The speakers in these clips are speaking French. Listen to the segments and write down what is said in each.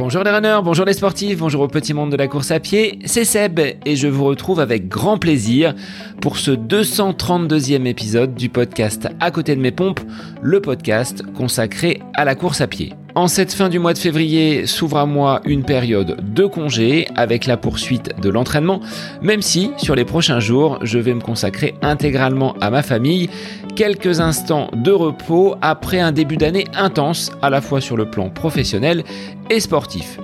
Bonjour les runners, bonjour les sportifs, bonjour au petit monde de la course à pied, c'est Seb et je vous retrouve avec grand plaisir pour ce 232e épisode du podcast À côté de mes pompes, le podcast consacré à la course à pied. En cette fin du mois de février s'ouvre à moi une période de congé avec la poursuite de l'entraînement, même si sur les prochains jours je vais me consacrer intégralement à ma famille, quelques instants de repos après un début d'année intense à la fois sur le plan professionnel et sportif.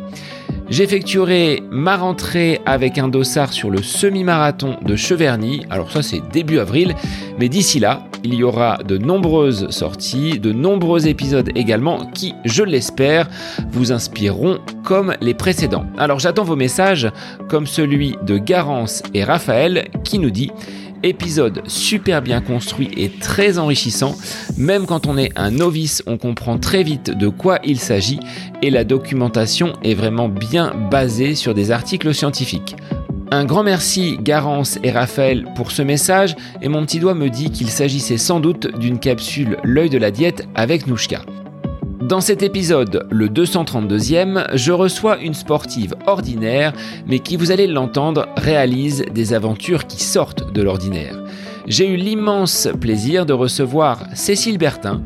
J'effectuerai ma rentrée avec un dossard sur le semi-marathon de Cheverny. Alors ça c'est début avril, mais d'ici là, il y aura de nombreuses sorties, de nombreux épisodes également qui, je l'espère, vous inspireront comme les précédents. Alors j'attends vos messages comme celui de Garance et Raphaël qui nous dit Épisode super bien construit et très enrichissant. Même quand on est un novice, on comprend très vite de quoi il s'agit et la documentation est vraiment bien basée sur des articles scientifiques. Un grand merci Garance et Raphaël pour ce message et mon petit doigt me dit qu'il s'agissait sans doute d'une capsule L'œil de la diète avec Nouchka. Dans cet épisode, le 232e, je reçois une sportive ordinaire, mais qui, vous allez l'entendre, réalise des aventures qui sortent de l'ordinaire. J'ai eu l'immense plaisir de recevoir Cécile Bertin,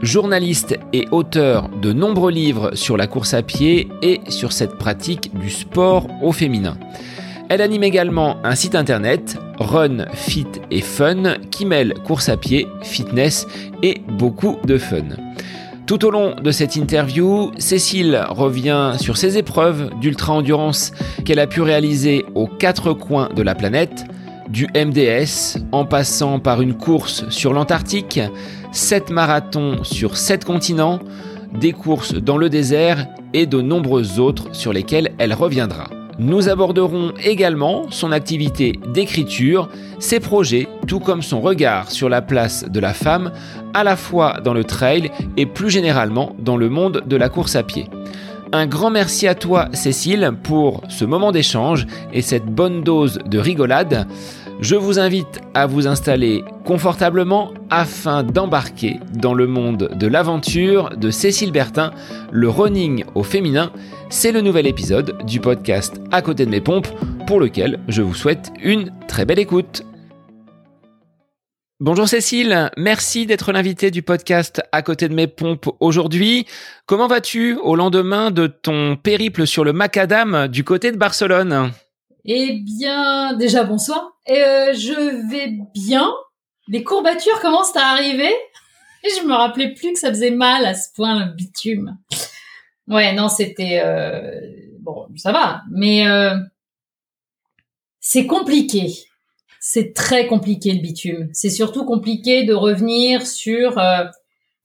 journaliste et auteur de nombreux livres sur la course à pied et sur cette pratique du sport au féminin. Elle anime également un site internet, Run, Fit et Fun, qui mêle course à pied, fitness et beaucoup de fun. Tout au long de cette interview, Cécile revient sur ses épreuves d'ultra-endurance qu'elle a pu réaliser aux quatre coins de la planète, du MDS en passant par une course sur l'Antarctique, sept marathons sur sept continents, des courses dans le désert et de nombreuses autres sur lesquelles elle reviendra. Nous aborderons également son activité d'écriture, ses projets, tout comme son regard sur la place de la femme, à la fois dans le trail et plus généralement dans le monde de la course à pied. Un grand merci à toi Cécile pour ce moment d'échange et cette bonne dose de rigolade. Je vous invite à vous installer confortablement afin d'embarquer dans le monde de l'aventure de Cécile Bertin, le running au féminin. C'est le nouvel épisode du podcast À côté de mes pompes pour lequel je vous souhaite une très belle écoute. Bonjour Cécile, merci d'être l'invité du podcast À côté de mes pompes aujourd'hui. Comment vas-tu au lendemain de ton périple sur le macadam du côté de Barcelone? Eh bien, déjà bonsoir. Euh, je vais bien. Les courbatures commencent à arriver. Et je me rappelais plus que ça faisait mal à ce point le bitume. Ouais, non, c'était euh, bon, ça va, mais euh, c'est compliqué. C'est très compliqué le bitume. C'est surtout compliqué de revenir sur euh,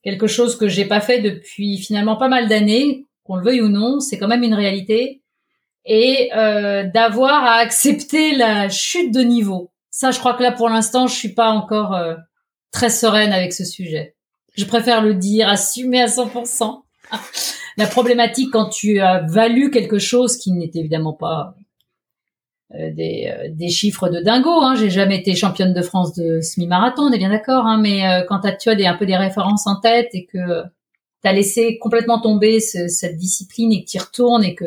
quelque chose que j'ai pas fait depuis finalement pas mal d'années, qu'on le veuille ou non. C'est quand même une réalité et euh, d'avoir à accepter la chute de niveau. Ça, je crois que là, pour l'instant, je suis pas encore euh, très sereine avec ce sujet. Je préfère le dire, assumer à 100%. la problématique quand tu as valu quelque chose qui n'est évidemment pas euh, des, euh, des, chiffres de dingo. Hein. J'ai jamais été championne de France de semi-marathon, on est bien d'accord. Hein, mais euh, quand tu as des, un peu des références en tête et que tu as laissé complètement tomber ce, cette discipline et que tu y retournes et que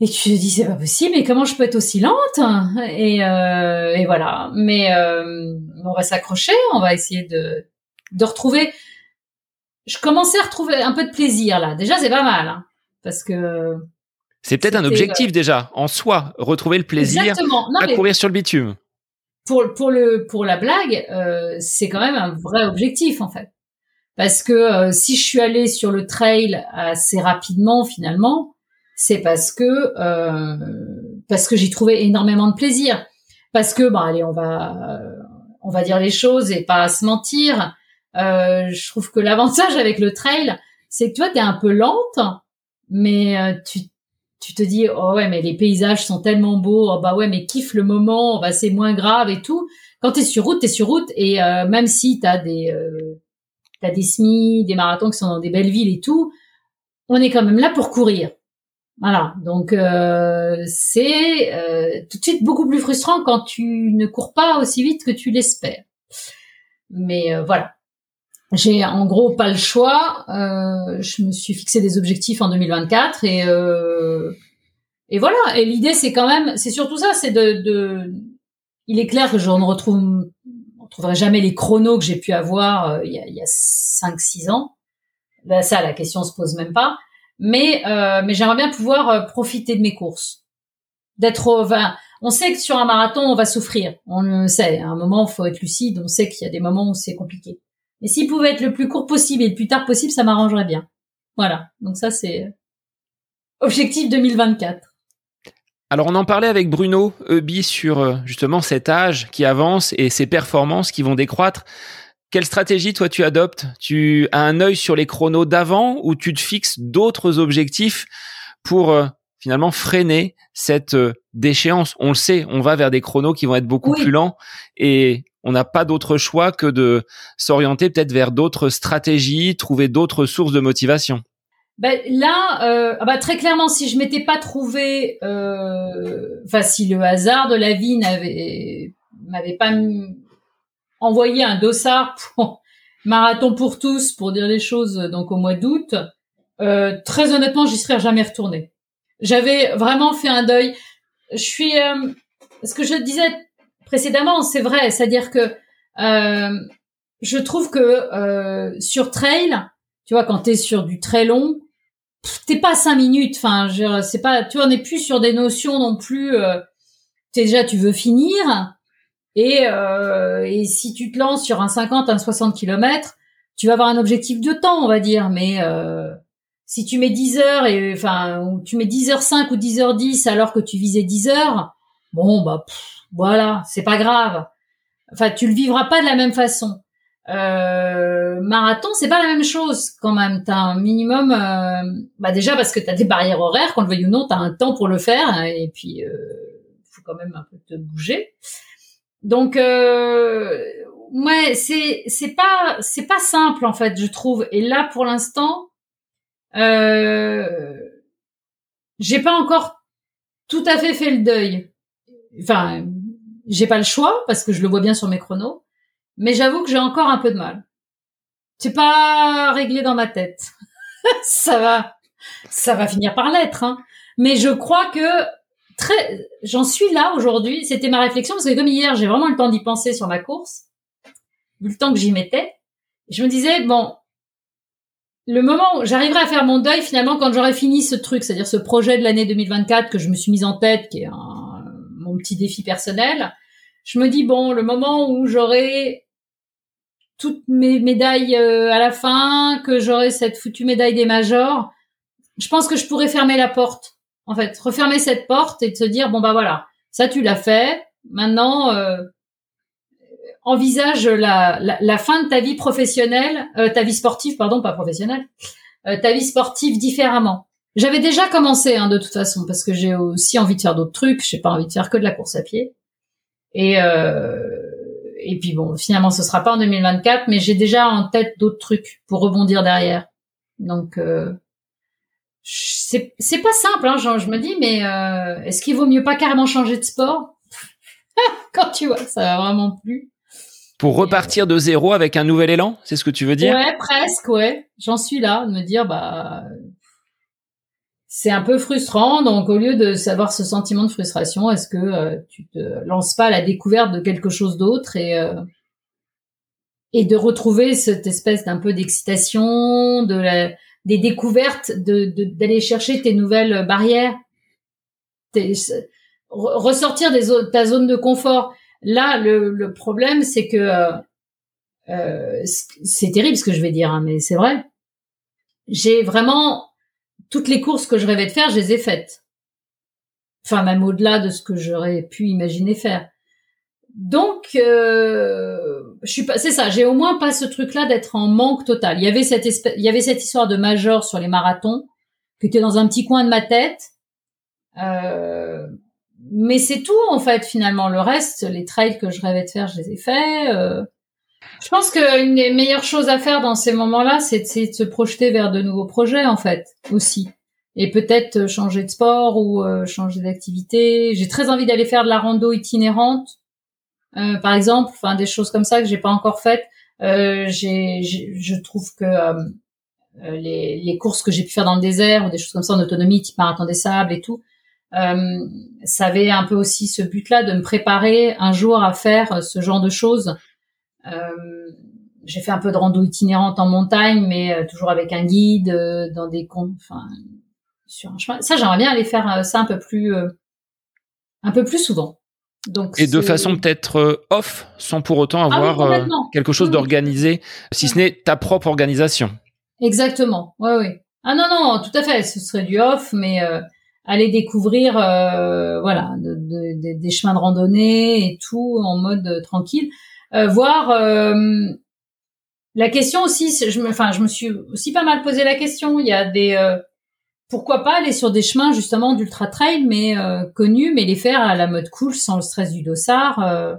et tu te dis c'est pas possible, mais comment je peux être aussi lente? Et, euh, et voilà. Mais euh, on va s'accrocher, on va essayer de de retrouver. Je commençais à retrouver un peu de plaisir là. Déjà c'est pas mal hein, parce que c'est peut-être un objectif déjà en soi, retrouver le plaisir à courir sur le bitume. Pour pour le pour la blague, euh, c'est quand même un vrai objectif en fait. Parce que euh, si je suis allée sur le trail assez rapidement finalement, c'est parce que euh, parce que j'y trouvais énormément de plaisir. Parce que bah allez, on va on va dire les choses et pas se mentir. Euh, je trouve que l'avantage avec le trail, c'est que toi t'es un peu lente, mais euh, tu tu te dis oh ouais mais les paysages sont tellement beaux, oh bah ouais mais kiffe le moment, bah c'est moins grave et tout. Quand t'es sur route, t'es sur route et euh, même si t'as des euh, t'as des semis, des marathons qui sont dans des belles villes et tout, on est quand même là pour courir. Voilà, donc euh, c'est euh, tout de suite beaucoup plus frustrant quand tu ne cours pas aussi vite que tu l'espères. Mais euh, voilà. j'ai en gros pas le choix. Euh, je me suis fixé des objectifs en 2024 et euh, et voilà. Et l'idée c'est quand même, c'est surtout ça, c'est de, de, Il est clair que je ne retrouve, on retrouverai jamais les chronos que j'ai pu avoir euh, il y a, il y a 5-6 ans. Ben, ça, la question se pose même pas. Mais euh, mais j'aimerais bien pouvoir euh, profiter de mes courses, d'être. On sait que sur un marathon on va souffrir. On le sait. À un moment, faut être lucide. On sait qu'il y a des moments où c'est compliqué et s'il pouvait être le plus court possible et le plus tard possible, ça m'arrangerait bien. Voilà. Donc ça, c'est objectif 2024. Alors on en parlait avec Bruno Eubi sur euh, justement cet âge qui avance et ses performances qui vont décroître. Quelle stratégie toi tu adoptes? Tu as un œil sur les chronos d'avant ou tu te fixes d'autres objectifs pour euh, finalement freiner cette euh, déchéance? On le sait, on va vers des chronos qui vont être beaucoup plus lents et on n'a pas d'autre choix que de s'orienter peut-être vers d'autres stratégies, trouver d'autres sources de motivation. Ben, là, euh, ah bah, très clairement, si je m'étais pas trouvé, enfin si le hasard de la vie n'avait m'avait pas envoyé un dossard pour marathon pour tous pour dire les choses donc au mois d'août, euh, très honnêtement, j'y serais jamais retourné. J'avais vraiment fait un deuil. Je suis, ce que je disais précédemment, c'est vrai. C'est-à-dire que euh, je trouve que euh, sur trail, tu vois, quand t'es sur du très long, t'es pas cinq minutes. Enfin, c'est pas, tu vois, on plus sur des notions non plus. Euh, déjà, tu veux finir. Et, euh, et si tu te lances sur un 50, un 60 km, tu vas avoir un objectif de temps, on va dire. Mais euh, si tu mets 10 heures et enfin, tu mets 10 heures 5 ou 10 heures 10 alors que tu visais 10 heures, bon bah voilà, c'est pas grave. Enfin, tu le vivras pas de la même façon. Euh, marathon, c'est pas la même chose quand même. T'as un minimum, euh, bah déjà parce que t'as des barrières horaires, qu'on le veuille ou non, t'as un temps pour le faire, hein, et puis euh, faut quand même un peu te bouger. Donc, euh, ouais, c'est c'est pas c'est pas simple en fait, je trouve. Et là, pour l'instant, euh, j'ai pas encore tout à fait fait le deuil. Enfin, j'ai pas le choix parce que je le vois bien sur mes chronos, mais j'avoue que j'ai encore un peu de mal. C'est pas réglé dans ma tête. ça va, ça va finir par l'être. Hein. Mais je crois que très, j'en suis là aujourd'hui. C'était ma réflexion parce que comme hier, j'ai vraiment le temps d'y penser sur ma course, vu le temps que j'y mettais. Je me disais bon, le moment où j'arriverai à faire mon deuil finalement quand j'aurai fini ce truc, c'est-à-dire ce projet de l'année 2024 que je me suis mise en tête, qui est un, mon petit défi personnel, je me dis bon, le moment où j'aurai toutes mes médailles euh, à la fin, que j'aurai cette foutue médaille des majors, je pense que je pourrais fermer la porte. En fait, refermer cette porte et de se dire bon bah voilà, ça tu l'as fait. Maintenant, euh, envisage la, la, fin de ta vie professionnelle, euh, ta vie sportive, pardon, pas professionnelle, ta vie sportive différemment. J'avais déjà commencé hein, de toute façon parce que j'ai aussi envie de faire d'autres trucs. J'ai pas envie de faire que de la course à pied. Et euh, et puis bon, finalement, ce sera pas en 2024, mais j'ai déjà en tête d'autres trucs pour rebondir derrière. Donc euh, c'est c'est pas simple. Hein, genre, je me dis, mais euh, est-ce qu'il vaut mieux pas carrément changer de sport? Quand tu vois ça va vraiment plus pour repartir de zéro avec un nouvel élan, c'est ce que tu veux dire? Ouais, presque, ouais. J'en suis là, de me dire bah c'est un peu frustrant. Donc, au lieu de savoir ce sentiment de frustration, est-ce que euh, tu te lances pas à la découverte de quelque chose d'autre et euh, et de retrouver cette espèce d'un peu d'excitation, de la, des découvertes, de d'aller chercher tes nouvelles barrières, ressortir des ta zone de confort. Là, le, le problème, c'est que euh, c'est terrible ce que je vais dire, hein, mais c'est vrai. J'ai vraiment toutes les courses que je rêvais de faire, je les ai faites. Enfin, même au-delà de ce que j'aurais pu imaginer faire. Donc, euh, je suis pas, c'est ça. J'ai au moins pas ce truc-là d'être en manque total. Il y avait cette espèce, il y avait cette histoire de major sur les marathons qui était dans un petit coin de ma tête. Euh, mais c'est tout en fait finalement. Le reste, les trails que je rêvais de faire, je les ai faits. Euh, je pense qu'une des meilleures choses à faire dans ces moments-là, c'est de, se projeter vers de nouveaux projets, en fait, aussi. Et peut-être euh, changer de sport ou euh, changer d'activité. J'ai très envie d'aller faire de la rando itinérante, euh, par exemple, enfin des choses comme ça que j'ai pas encore faites. Euh, j'ai, je trouve que les, les, courses que j'ai pu faire dans le désert ou des choses comme ça en autonomie, type marathon des sables et tout, ça avait un peu aussi ce but-là de me préparer un jour à faire ce genre de choses. j'ai fait un peu de rando itinérante en montagne, mais toujours avec un guide, dans des enfin sur un chemin. Ça, j'aimerais bien aller faire ça un peu plus un peu plus souvent. Donc, et de façon peut-être euh, off, sans pour autant ah avoir euh, quelque chose d'organisé, si ce n'est ta propre organisation. Exactement. Oui, oui. Ah non, non, tout à fait. Ce serait du off, mais euh, aller découvrir, voilà, des chemins de randonnée et tout en mode tranquille. voir la question aussi. Je me, enfin, je me suis aussi pas mal posé la question. Il y a des pourquoi pas aller sur des chemins justement d'ultra trail mais euh, connus mais les faire à la mode cool sans le stress du dossard euh,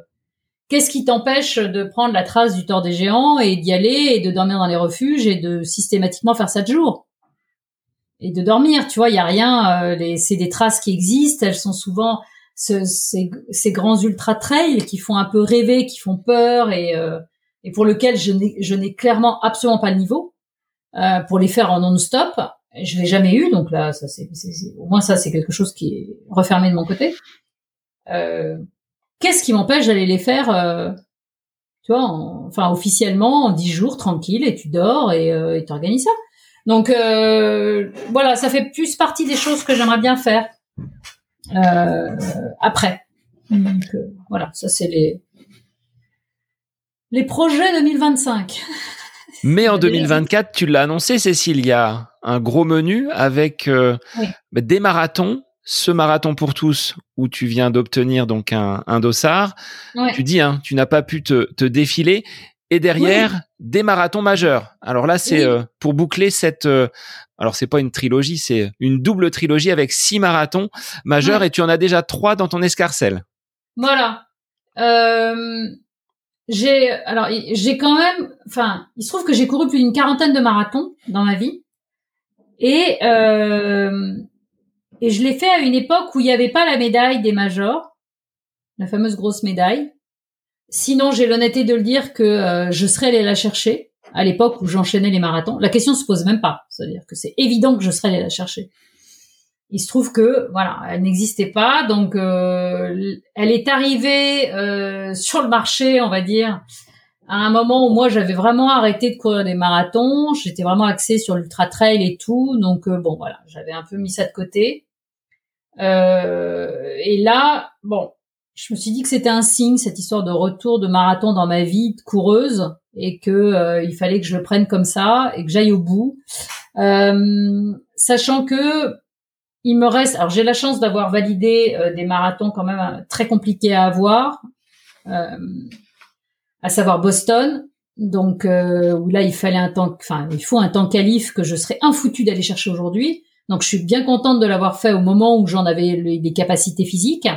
qu'est-ce qui t'empêche de prendre la trace du tort des géants et d'y aller et de dormir dans les refuges et de systématiquement faire ça de jour? Et de dormir tu vois il y a rien euh, c'est des traces qui existent elles sont souvent ces, ces, grands ultra trails qui font un peu rêver qui font peur et et pour lequel je n'ai je n'ai clairement absolument pas le niveau pour les faire en non-stop je l'ai jamais eu, donc là, ça c'est, au moins ça c'est quelque chose qui est refermé de mon côté. Euh, qu'est-ce qui m'empêche d'aller les faire, euh, tu vois, enfin officiellement en dix jours tranquille et tu dors et euh, tu organises ça? Donc euh, voilà, ça fait plus partie des choses que j'aimerais bien faire après. Donc voilà, ça c'est les les projets 2025. Mais en 2024, tu l'as annoncé, Cécile, il y a un gros menu avec euh, bah, des marathons. Ce marathon pour tous où tu viens d'obtenir donc un, un dossard. Tu dis, hein, tu n'as pas pu te, te défiler. Et derrière, des marathons majeurs. Alors là, c'est euh, pour boucler cette. Euh, alors c'est pas une trilogie, c'est une double trilogie avec six marathons majeurs et tu en as déjà trois dans ton escarcelle. Voilà. Euh, j'ai alors j'ai quand même enfin il se trouve que j'ai couru plus d'une quarantaine de marathons dans ma vie et euh, et je l'ai fait à une époque où il n'y avait pas la médaille des majors la fameuse grosse médaille. Sinon j'ai l'honnêteté de le dire que euh, je serais allée la chercher à l'époque où j'enchaînais les marathons. La question se pose même pas. C'est à dire que c'est évident que je serais allée la chercher. Il se trouve que voilà, elle n'existait pas, donc euh, elle est arrivée euh, sur le marché, on va dire, à un moment où moi j'avais vraiment arrêté de courir des marathons, j'étais vraiment axée sur l'ultra trail et tout, donc euh, bon voilà, j'avais un peu mis ça de côté. et là, bon, je me suis dit que c'était un signe cette histoire de retour de marathon dans ma vie de coureuse et que il fallait que je le prenne comme ça et que j'aille au bout, sachant que il me reste, alors j'ai la chance d'avoir validé euh, des marathons quand même euh, très compliqués à avoir, euh, à savoir Boston, donc où là il fallait un temps, enfin il faut un temps qualif que je serais infoutu d'aller chercher aujourd'hui. Donc je suis bien contente de l'avoir fait au moment où j'en avais les, capacités physiques.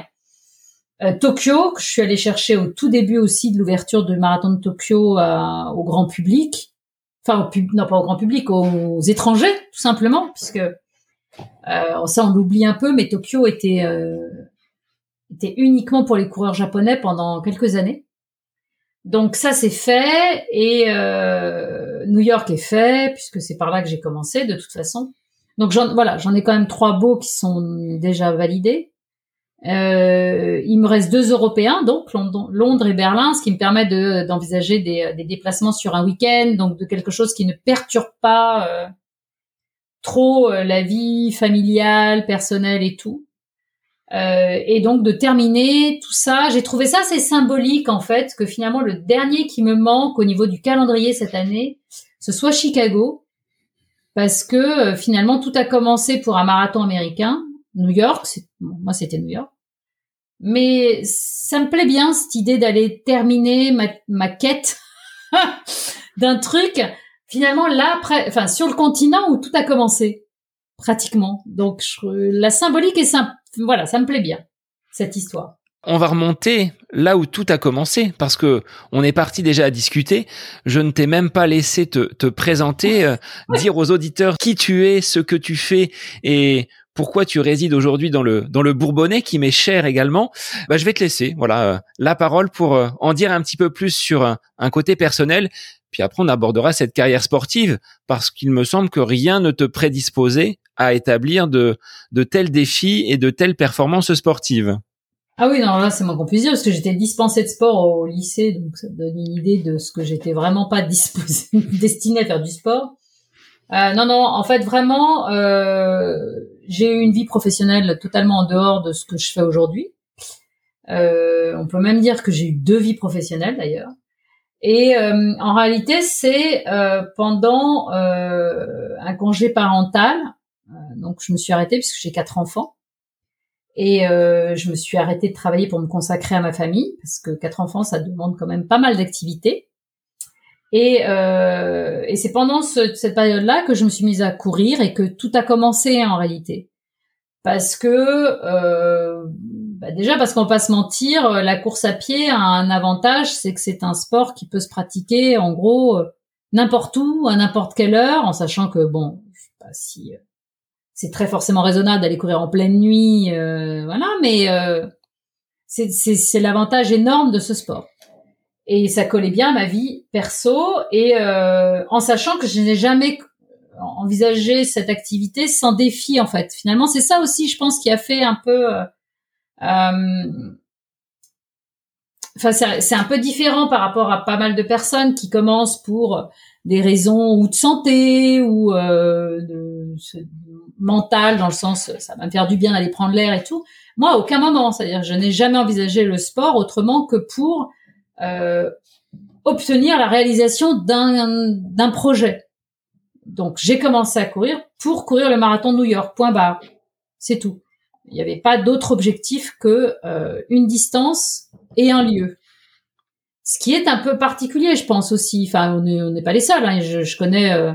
Tokyo, que je suis allée chercher au tout début aussi de l'ouverture du marathon de Tokyo au grand public, enfin au non pas au grand public, aux étrangers tout simplement, puisque euh, ça, on l'oublie un peu, mais Tokyo était euh, était uniquement pour les coureurs japonais pendant quelques années. Donc ça c'est fait et euh, New York est fait puisque c'est par là que j'ai commencé de toute façon. Donc voilà, j'en ai quand même trois beaux qui sont déjà validés. Euh, il me reste deux Européens, donc Londres et Berlin, ce qui me permet de d'envisager des, des, déplacements sur un week-end, donc de quelque chose qui ne perturbe pas euh, trop la vie familiale, personnelle et tout. Euh, et donc de terminer tout ça, j'ai trouvé ça assez symbolique en fait que finalement le dernier qui me manque au niveau du calendrier cette année, ce soit Chicago, parce que euh, finalement tout a commencé pour un marathon américain, New York, moi c'était New York, mais ça me plaît bien cette idée d'aller terminer ma, ma quête d'un truc finalement là, après, enfin sur le continent où tout a commencé, pratiquement. Donc la symbolique est simple. Voilà, ça me plaît bien cette histoire. On va remonter là où tout a commencé parce que on est parti déjà à discuter. Je ne t'ai même pas laissé te, te présenter, euh, dire aux auditeurs qui tu es, ce que tu fais et pourquoi tu résides aujourd'hui dans le dans le Bourbonnais qui m'est cher également. Bah, je vais te laisser voilà euh, la parole pour euh, en dire un petit peu plus sur un, côté personnel. Puis après on abordera cette carrière sportive parce qu'il me semble que rien ne te prédisposait à établir de de tels défis et de telles performances sportives. Ah oui, non, là, c'est moins qu'on puisse dire, parce que j'étais dispensée de sport au lycée, donc ça donne une idée de ce que j'étais vraiment pas disposée, destinée à faire du sport. Euh, non, non, en fait, vraiment, euh, j'ai eu une vie professionnelle totalement en dehors de ce que je fais aujourd'hui. Euh, on peut même dire que j'ai eu deux vies professionnelles, d'ailleurs. Et euh, en réalité, c'est euh, pendant un congé parental, donc je me suis arrêtée puisque j'ai quatre enfants. Et euh, je me suis arrêtée de travailler pour me consacrer à ma famille, parce que quatre enfants, ça demande quand même pas mal d'activités. Et, euh, et c'est pendant cette période-là que je me suis mise à courir et que tout a commencé en réalité. Parce que euh, bah déjà parce qu'on pas se mentir, la course à pied a un avantage, c'est que c'est un sport qui peut se pratiquer en gros n'importe où, à n'importe quelle heure, en sachant que bon, je sais pas si c'est très forcément raisonnable d'aller courir en pleine nuit, euh, voilà, mais euh, c'est l'avantage énorme de ce sport. Et ça collait bien à ma vie perso, et euh, en sachant que je n'ai jamais envisagé cette activité sans défi, en fait. Finalement, c'est ça aussi, je pense, qui a fait un peu... Enfin, c'est un peu différent par rapport à pas mal de personnes qui commencent pour des raisons ou de santé ou euh, de, mental dans le sens ça va me faire du bien d'aller prendre l'air et tout. Moi, à aucun moment, c'est-à-dire je n'ai jamais envisagé le sport autrement que pour euh, obtenir la réalisation d'un projet. Donc j'ai commencé à courir pour courir le marathon de New York. Point barre. C'est tout. Il n'y avait pas d'autre objectif que euh, une distance et un lieu. Ce qui est un peu particulier, je pense aussi. Enfin, on n'est pas les seuls. Hein. Je, connais euh,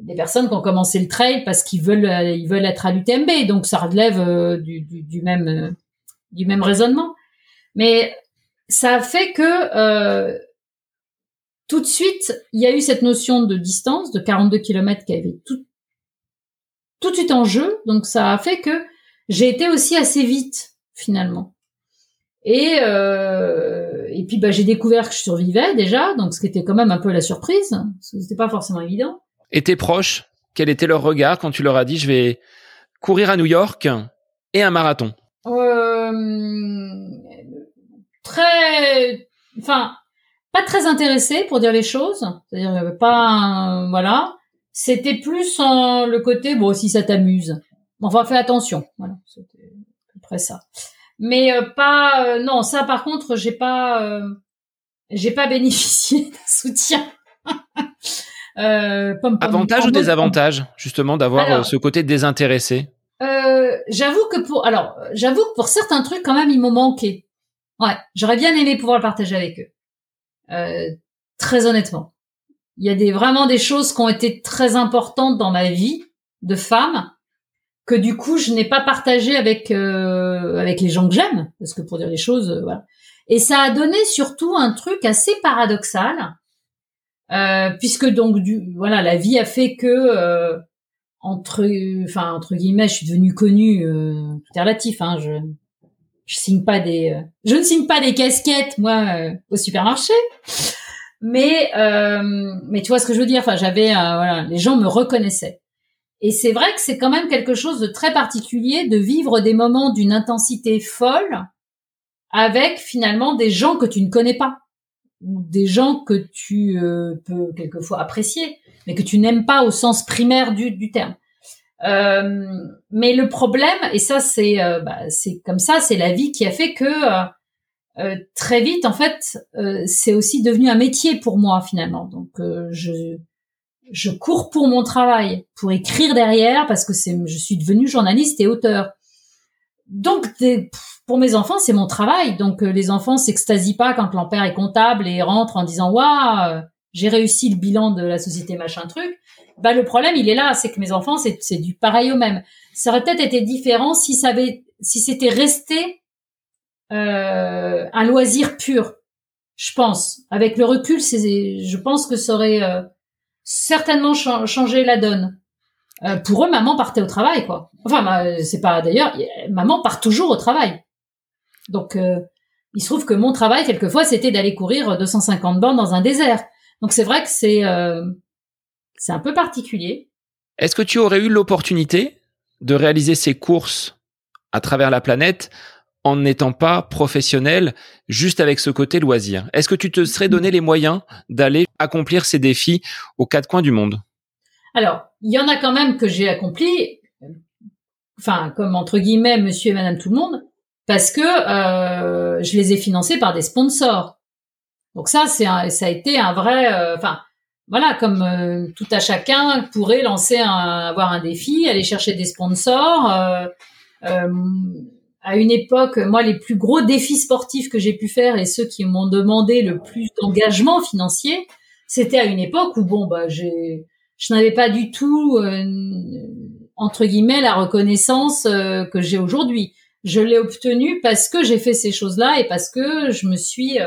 des personnes qui ont commencé le trail parce qu'ils veulent, euh, ils veulent être à l'UTMB, donc ça relève euh, du, même, du même raisonnement. Mais ça a fait que tout de suite, il y a eu cette notion de distance de 42 km qui avait tout, tout de suite en jeu. Donc ça a fait que j'ai été aussi assez vite finalement. Et euh, et puis bah j'ai découvert que je survivais déjà, donc ce qui était quand même un peu la surprise, c'était pas forcément évident. Et tes proches, quel était leur regard quand tu leur as dit je vais courir à New York et un marathon? Euh, Très, enfin pas très intéressé pour dire les choses, c'est-à-dire pas voilà. C'était plus en le côté bon si ça t'amuse, enfin fais attention, voilà, c'était à peu près ça. Mais euh, pas euh, non ça par contre j'ai pas euh, j'ai pas bénéficié d'un soutien. Euh, avantage ou désavantage justement d'avoir ce côté désintéressé? j'avoue que pour alors j'avoue que pour certains trucs quand même ils m'ont manqué ouais j'aurais bien aimé pouvoir le partager avec eux. Très honnêtement. Il y a des vraiment des choses qui ont été très importantes dans ma vie de femme que du coup je n'ai pas partagé avec euh, avec les gens que j'aime. Parce que pour dire les choses euh, voilà. Et ça a donné surtout un truc assez paradoxal euh, puisque donc du voilà la vie a fait que euh, entre enfin entre guillemets je suis devenue connue euh, tout est relatif hein je je signe pas des je ne signe pas des casquettes moi au supermarché. Mais mais tu vois ce que je veux dire. Enfin j'avais voilà les gens me reconnaissaient. Et c'est vrai que c'est quand même quelque chose de très particulier de vivre des moments d'une intensité folle avec finalement des gens que tu ne connais pas. Ou des gens que tu euh, peux quelquefois apprécier mais que tu n'aimes pas au sens primaire du, du terme. Euh, mais le problème, et ça c'est euh, bah, c'est comme ça, c'est la vie qui a fait que euh, très vite en fait c'est aussi devenu un métier pour moi finalement. Donc je je cours pour mon travail, pour écrire derrière, parce que c'est, je suis devenue journaliste et auteur. Donc, pour mes enfants, c'est mon travail. Donc, les enfants s'extasient pas quand leur est comptable et rentre en disant waouh, j'ai réussi le bilan de la société machin truc. Bah, le problème, il est là, c'est que mes enfants, c'est, c'est du pareil au même. Ça aurait peut-être été différent si ça avait, si c'était resté euh, un loisir pur. Je pense. Avec le recul, c'est, je pense que ça aurait euh, certainement changer la donne. euh, pour eux, maman partait au travail, quoi. Enfin, c'est pas d'ailleurs, maman part toujours au travail. Donc, euh, il se trouve que mon travail, quelquefois, c'était d'aller courir 250 bornes dans un désert. Donc, c'est vrai que c'est euh, c'est un peu particulier. Est-ce que tu aurais eu l'opportunité de réaliser ces courses à travers la planète en n'étant pas professionnel, juste avec ce côté loisir? Est-ce que tu te serais donné les moyens d'aller accomplir ces défis aux quatre coins du monde? Alors, il y en a quand même que j'ai accompli, enfin, comme entre guillemets, monsieur et madame tout le monde, parce que euh, je les ai financés par des sponsors. Donc ça, c'est ça a été un vrai, euh, enfin, voilà, comme euh, tout à chacun pourrait lancer un, avoir un défi, aller chercher des sponsors. Euh, euh, à une époque, moi, les plus gros défis sportifs que j'ai pu faire et ceux qui m'ont demandé le plus d'engagement financier, c'était à une époque où bon, bah, j'ai, je n'avais pas du tout entre guillemets la reconnaissance que j'ai aujourd'hui. Je l'ai obtenu parce que j'ai fait ces choses-là et parce que je me suis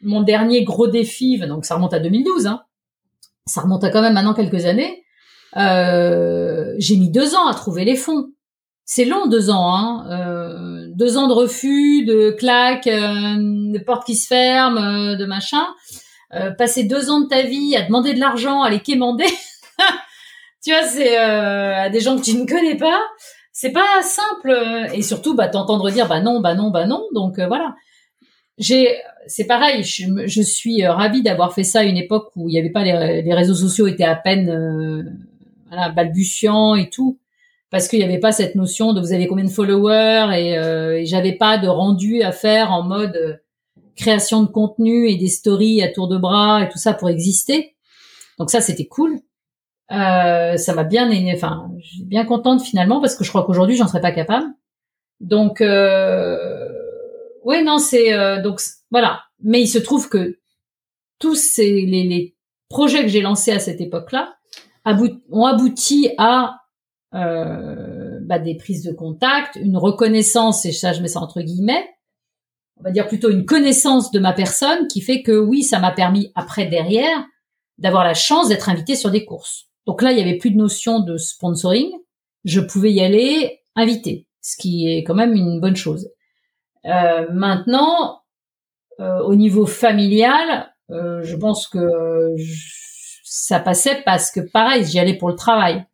mon dernier gros défi, donc ça remonte à 2012, hein, ça remonte à quand même maintenant quelques années. Euh, j'ai mis deux ans à trouver les fonds. C'est long deux ans, hein. Euh, deux ans de refus, de claques, euh, de portes qui se ferment, de machin. passer deux ans de ta vie à demander de l'argent, à les quémander. tu vois, c'est à des gens que tu ne connais pas. C'est pas simple. Et surtout, bah, t'entendre dire, bah non, bah non, bah non. Donc voilà j'ai c'est pareil je, suis euh, ravie d'avoir fait ça à une époque où il n'y avait pas les, réseaux sociaux étaient à peine euh, voilà, balbutiants et tout parce qu'il n'y avait pas cette notion de vous avez combien de followers et, euh, j'avais pas de rendu à faire en mode euh, création de contenu et des stories à tour de bras et tout ça pour exister. Donc ça c'était cool. Euh, ça m'a bien enfin suis bien contente finalement parce que je crois qu'aujourd'hui j'en serais pas capable. Donc euh, oui, non, c'est euh, donc voilà. Mais il se trouve que tous ces les, les projets que j'ai lancés à cette époque-là ont abouti à euh, bah, des prises de contact, une reconnaissance, et ça je mets ça entre guillemets, on va dire plutôt une connaissance de ma personne qui fait que oui, ça m'a permis après derrière d'avoir la chance d'être invité sur des courses. Donc là, il y avait plus de notion de sponsoring, je pouvais y aller invité, ce qui est quand même une bonne chose. Euh, maintenant, euh, au niveau familial, euh, je pense que ça passait parce que pareil, j'y allais pour le travail.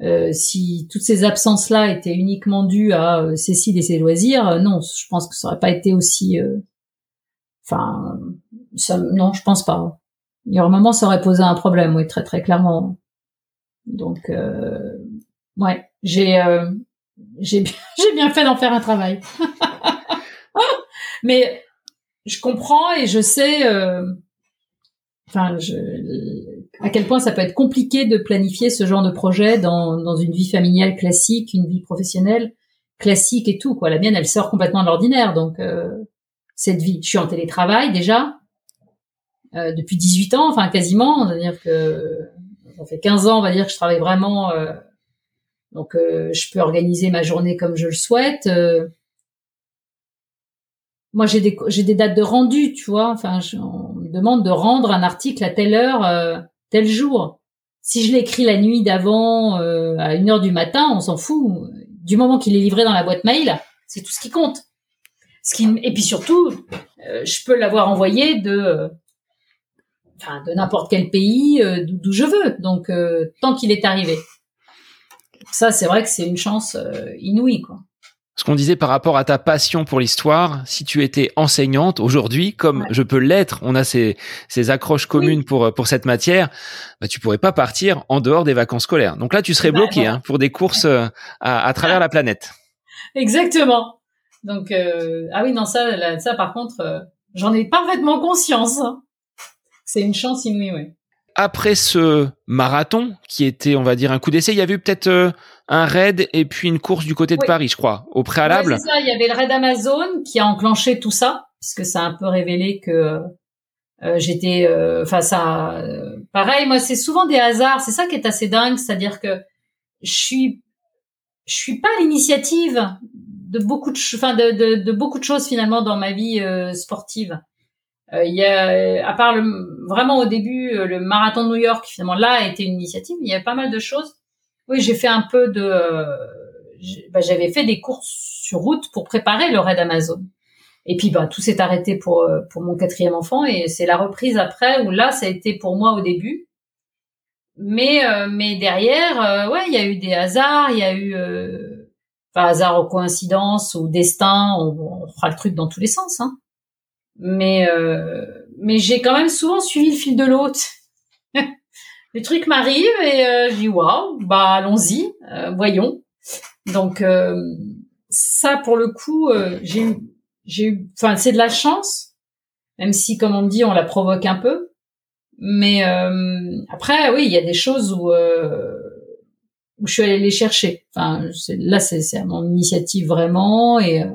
Euh, si toutes ces absences-là étaient uniquement dues à Cécile et ses loisirs, non, je pense que ça aurait pas été aussi. Enfin, non, je pense pas. Il y aurait un moment, ça aurait posé un problème, oui, très très clairement. Donc, ouais, j'ai j'ai bien, bien fait d'en faire un travail. Mais je comprends et je sais, euh, enfin, je, à quel point ça peut être compliqué de planifier ce genre de projet dans, dans une vie familiale classique, une vie professionnelle classique et tout. Quoi, la mienne, elle sort complètement de l'ordinaire. Donc euh, cette vie, je suis en télétravail déjà euh, depuis 18 ans, enfin quasiment. On va dire que ça fait 15 ans, on va dire que je travaille vraiment euh, donc, euh, je peux organiser ma journée comme je le souhaite. Euh. moi, j'ai des, j'ai des dates de rendu, tu vois. Enfin, on me demande de rendre un article à telle heure, euh, tel jour. Si je l'écris la nuit d'avant, à une heure du matin, on s'en fout. Du moment qu'il est livré dans la boîte mail, c'est tout ce qui compte. Ce qui, et puis surtout, je peux l'avoir envoyé de n'importe quel pays, d'où je veux. Donc, tant qu'il est arrivé ça, c'est vrai que c'est une chance euh, inouïe, quoi. Ce qu'on disait par rapport à ta passion pour l'histoire, si tu étais enseignante aujourd'hui, comme je peux l'être, on a ces, ces accroches communes pour pour cette matière, bah, tu pourrais pas partir en dehors des vacances scolaires. Donc là, tu serais bah, bloqué hein, pour des courses euh, à, à travers la planète. Exactement. Donc euh, ah oui non ça ça par contre j'en ai parfaitement conscience. Hein. C'est une chance inouïe oui après ce marathon, qui était, on va dire, un coup d'essai, il y avait eu peut-être euh, un raid et puis une course du côté de Paris, je crois, au préalable. ça. Il y avait le raid Amazon qui a enclenché tout ça, puisque ça a un peu révélé que euh, j'étais, euh, enfin ça, pareil. Moi, c'est souvent des hasards. C'est ça qui est assez dingue, c'est-à-dire que je suis, je suis pas l'initiative de beaucoup de, enfin de, de, de, beaucoup de choses finalement dans ma vie sportive. Euh, il y a, à part le, vraiment au début, euh, le marathon de New York, finalement là a été une initiative, il y a pas mal de choses. Oui, j'ai fait un peu de, bah, j'avais fait des courses sur route pour préparer le raid Amazon. Et puis bah tout s'est arrêté pour pour mon quatrième enfant et c'est la reprise après où là ça a été pour moi au début. Mais mais derrière ouais il y a eu des hasards, il y a eu enfin hasard ou coïncidence ou destin, on, on, fera le truc dans tous les sens. Hein. Mais euh, mais j'ai quand même souvent suivi le fil de l'autre. les trucs m'arrivent et euh, je dis waouh, bah allons-y, euh, voyons. Donc euh, ça pour le coup, euh, j'ai j'ai eu, enfin c'est de la chance, même si comme on dit on la provoque un peu. Mais après oui, il y a des choses où où je suis allée les chercher. Enfin, là, c'est à mon initiative vraiment, et euh,